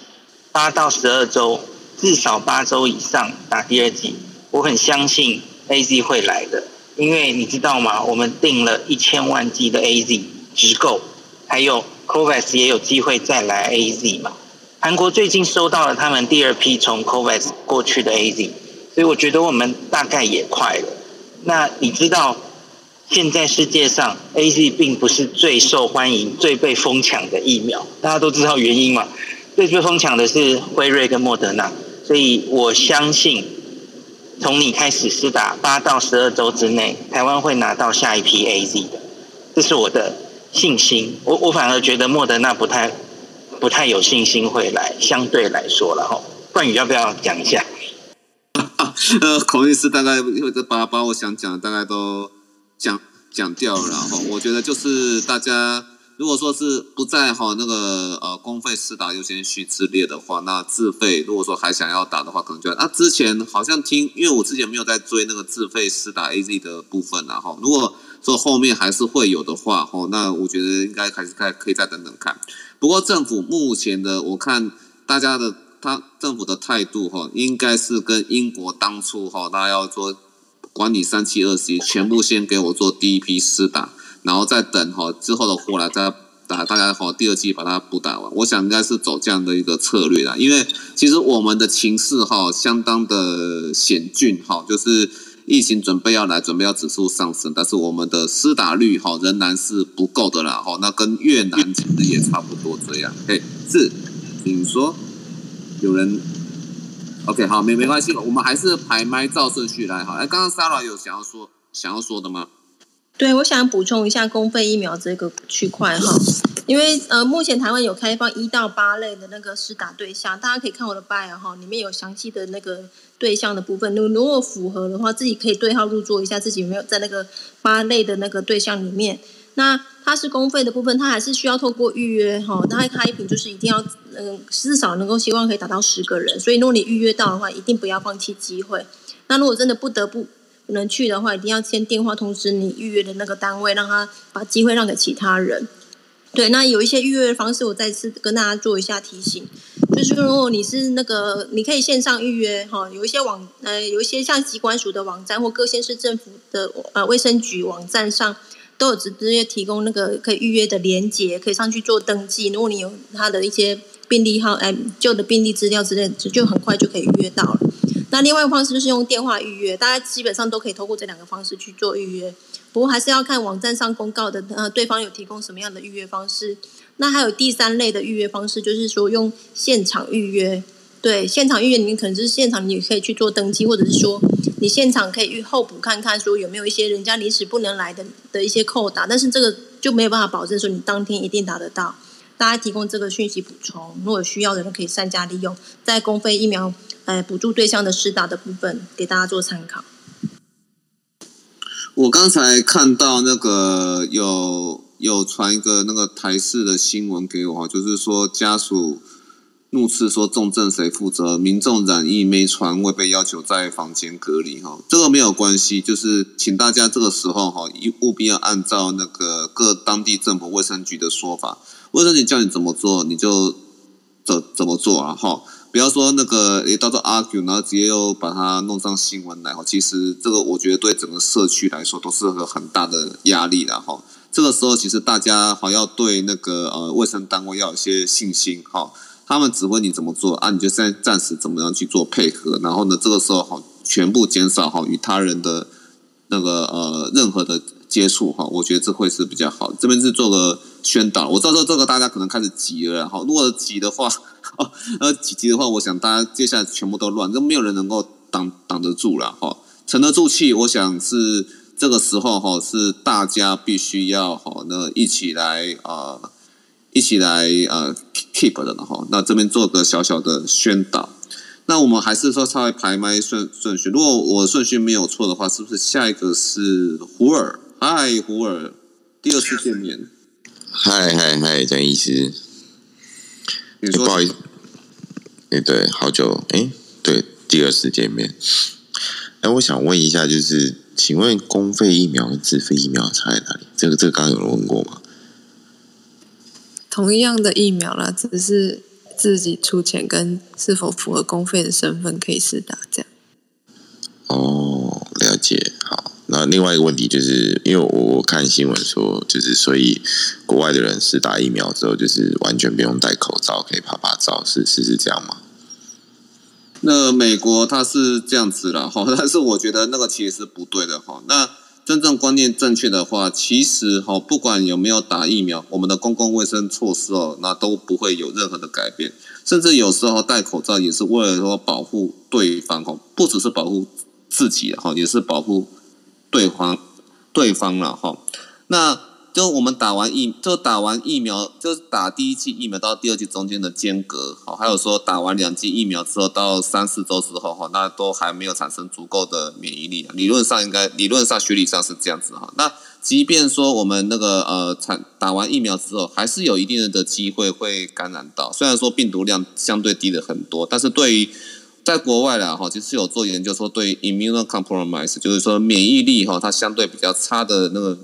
Speaker 10: 八到十二周，至少八周以上打第二季，我很相信 A Z 会来的，因为你知道吗？我们订了一千万剂的 A Z 直购，还有 COVAX 也有机会再来 A Z 嘛。韩国最近收到了他们第二批从 COVAX 过去的 A Z，所以我觉得我们大概也快了。那你知道？现在世界上，A Z 并不是最受欢迎、最被疯抢的疫苗，大家都知道原因嘛？最被疯抢的是辉瑞跟莫德纳，所以我相信，从你开始施打八到十二周之内，台湾会拿到下一批 A Z 的，这是我的信心。我我反而觉得莫德纳不太不太有信心会来，相对来说，然后冠宇要不要讲一下？
Speaker 2: 呃，孔律师大概或者把把我想讲的大概都。讲讲掉，然后我觉得就是大家如果说是不在哈那个呃公费私打优先序之列的话，那自费如果说还想要打的话，可能就啊之前好像听，因为我之前没有在追那个自费私打 A Z 的部分然后如果说后面还是会有的话，哈，那我觉得应该还是可可以再等等看。不过政府目前的我看大家的他政府的态度哈，应该是跟英国当初哈大家要做。管你三七二十一，全部先给我做第一批施打，然后再等哈之后的货来再打，大家好第二季把它补打完。我想应该是走这样的一个策略啦，因为其实我们的情势哈相当的险峻哈，就是疫情准备要来，准备要指数上升，但是我们的施打率哈仍然是不够的啦哈，那跟越南其实也差不多这样。嘿，是，请说，有人。OK，好，没没关系，我们还是排麦照顺序来哈。哎，刚刚 Sara 有想要说想要说的吗？
Speaker 7: 对，我想补充一下公费疫苗这个区块哈，因为呃，目前台湾有开放一到八类的那个施打对象，大家可以看我的 bio 哈，里面有详细的那个对象的部分。如如果符合的话，自己可以对号入座一下，自己有没有在那个八类的那个对象里面。那它是公费的部分，它还是需要透过预约哈。大概开瓶就是一定要，嗯，至少能够希望可以达到十个人。所以如果你预约到的话，一定不要放弃机会。那如果真的不得不不能去的话，一定要先电话通知你预约的那个单位，让他把机会让给其他人。对，那有一些预约的方式，我再次跟大家做一下提醒，就是如果你是那个，你可以线上预约哈，有一些网呃，有一些像机关署的网站或各县市政府的呃卫生局网站上。都有直接提供那个可以预约的连接，可以上去做登记。如果你有他的一些病历号、哎旧的病历资料之类，就很快就可以预约到了。那另外一个方式就是用电话预约，大家基本上都可以通过这两个方式去做预约。不过还是要看网站上公告的，呃，对方有提供什么样的预约方式。那还有第三类的预约方式，就是说用现场预约。对，现场预约你可能就是现场你可以去做登记，或者是说。你现场可以预候补看看，说有没有一些人家临时不能来的的一些扣打，但是这个就没有办法保证说你当天一定打得到。大家提供这个讯息补充，如果需要的人可以善加利用，在公费疫苗呃补助对象的施打的部分，给大家做参考。
Speaker 2: 我刚才看到那个有有传一个那个台式的新闻给我，就是说家属。怒斥说重症谁负责？民众染疫没传未被要求在房间隔离哈，这个没有关系，就是请大家这个时候哈，一务必要按照那个各当地政府卫生局的说法，卫生局叫你怎么做你就怎怎么做啊哈。不要说那个诶，到时候 argue，然后直接又把它弄上新闻来哈。其实这个我觉得对整个社区来说都是个很大的压力的哈。这个时候其实大家好要对那个呃卫生单位要有一些信心哈。他们指挥你怎么做啊，你就暂暂时怎么样去做配合。然后呢，这个时候哈，全部减少哈与他人的那个呃任何的接触哈。我觉得这会是比较好。这边是做个宣导，我知道这个大家可能开始急了哈。如果急的话。哦，呃，几级的话，我想大家接下来全部都乱，都没有人能够挡挡得住了哈，沉得住气。我想是这个时候哈，是大家必须要哈，那一起来啊，一起来呃 keep 的了哈。那这边做个小小的宣导。那我们还是说稍微排麦顺顺序，如果我顺序没有错的话，是不是下一个是胡尔？嗨，胡尔，第二次见面。
Speaker 16: 嗨嗨嗨，张医师。不好意思，哎，对，好久，哎，对，第二次见面。哎，我想问一下，就是，请问公费疫苗和自费疫苗差在哪里？这个，这个刚刚有人问过吗？
Speaker 13: 同一样的疫苗啦，只是自己出钱跟是否符合公费的身份可以试打，这样。
Speaker 16: 哦，了解，好。那另外一个问题就是，因为我看新闻说，就是所以国外的人是打疫苗之后，就是完全不用戴口罩，可以拍拍照，是是是这样吗？
Speaker 2: 那美国它是这样子了哈，但是我觉得那个其实是不对的哈。那真正观念正确的话，其实哈，不管有没有打疫苗，我们的公共卫生措施哦，那都不会有任何的改变。甚至有时候戴口罩也是为了说保护对方哈，不只是保护自己哈，也是保护。对方，对方了哈，那就我们打完疫，就打完疫苗，就打第一剂疫苗到第二剂中间的间隔，好，还有说打完两剂疫苗之后到三四周之后哈，那都还没有产生足够的免疫力，理论上应该，理论上学理上是这样子哈。那即便说我们那个呃产打完疫苗之后，还是有一定的机会会感染到，虽然说病毒量相对低了很多，但是对于在国外啦，哈，其实有做研究说，对 immunocompromise，就是说免疫力哈，它相对比较差的那个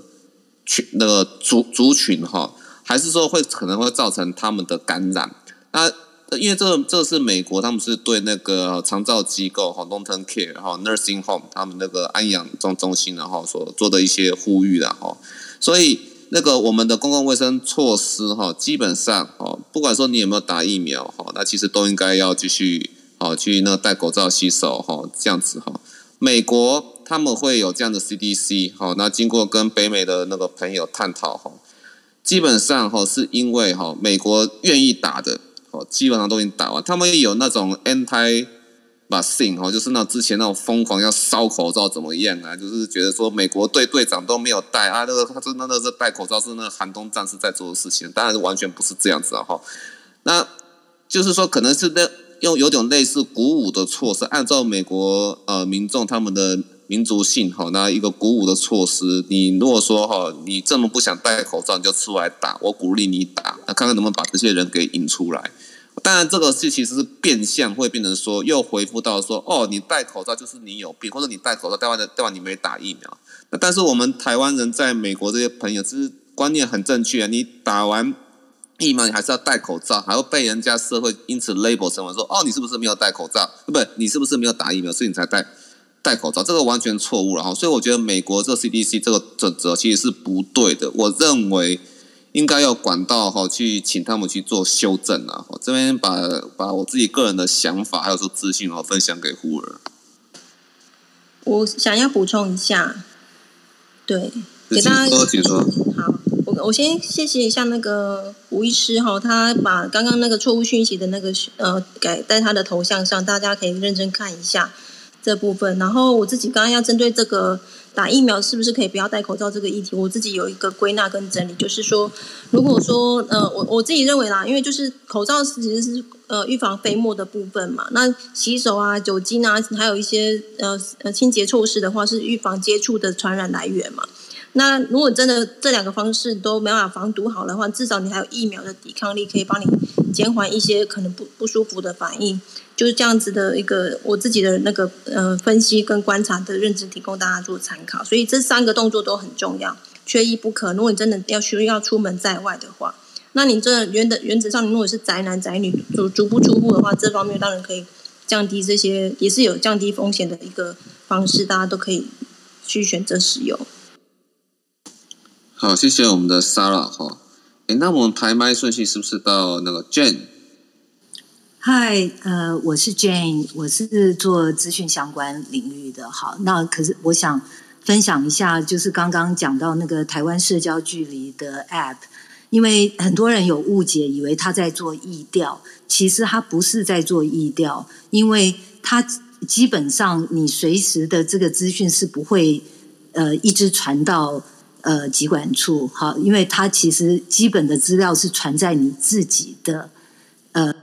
Speaker 2: 群那个族族群哈，还是说会可能会造成他们的感染。那因为这这是美国，他们是对那个长照机构哈，long term care 哈，nursing home，他们那个安养中中心然后所做的一些呼吁的哈，所以那个我们的公共卫生措施哈，基本上哈，不管说你有没有打疫苗哈，那其实都应该要继续。哦，去那戴口罩、洗手，哈，这样子哈。美国他们会有这样的 CDC，好，那经过跟北美的那个朋友探讨，哈，基本上哈是因为哈美国愿意打的，哦，基本上都已经打完。他们也有那种 anti vaccine，哈，就是那之前那种疯狂要烧口罩怎么样啊？就是觉得说美国队队长都没有戴啊，那个他真的那个戴口罩是那个寒冬战士在做的事情，当然完全不是这样子啊，哈。那就是说可能是那。用有点类似鼓舞的措施，按照美国呃民众他们的民族性哈，那一个鼓舞的措施。你如果说哈，你这么不想戴口罩，你就出来打，我鼓励你打，那看看能不能把这些人给引出来。当然，这个事其实是变相会变成说，又回复到说，哦，你戴口罩就是你有病，或者你戴口罩戴完的戴完你没打疫苗。那但是我们台湾人在美国这些朋友，其实观念很正确啊，你打完。疫苗你还是要戴口罩，还要被人家社会因此 label 成为说哦，你是不是没有戴口罩？不，你是不是没有打疫苗，所以你才戴戴口罩？这个完全错误了哈。所以我觉得美国这 CDC 这个准则其实是不对的。我认为应该要管道哈去请他们去做修正啊。我这边把把我自己个人的想法还有说资讯哦分享给胡儿。
Speaker 7: 我想要补充一下，对，给大家
Speaker 2: 请说。
Speaker 7: 好。我先谢谢一下那个吴医师哈，他把刚刚那个错误讯息的那个呃改在他的头像上，大家可以认真看一下这部分。然后我自己刚刚要针对这个打疫苗是不是可以不要戴口罩这个议题，我自己有一个归纳跟整理，就是说，如果说呃我我自己认为啦，因为就是口罩其实是呃预防飞沫的部分嘛，那洗手啊、酒精啊，还有一些呃呃清洁措施的话，是预防接触的传染来源嘛。那如果真的这两个方式都没办法防堵好的话，至少你还有疫苗的抵抗力，可以帮你减缓一些可能不不舒服的反应。就是这样子的一个我自己的那个呃分析跟观察的认知，提供大家做参考。所以这三个动作都很重要，缺一不可。如果你真的要需要出门在外的话，那你这原的原则上，你如果是宅男宅女，足足不出户的话，这方面当然可以降低这些，也是有降低风险的一个方式，大家都可以去选择使用。
Speaker 2: 好，谢谢我们的 Sara 哈。哎，那我们排麦顺序是不是到那个 Jane？
Speaker 17: 嗨，呃，我是 Jane，我是做资讯相关领域的。好，那可是我想分享一下，就是刚刚讲到那个台湾社交距离的 App，因为很多人有误解，以为他在做疫调，其实他不是在做疫调，因为他基本上你随时的这个资讯是不会呃一直传到呃疾管处，好，因为它其实基本的资料是传在你自己的呃。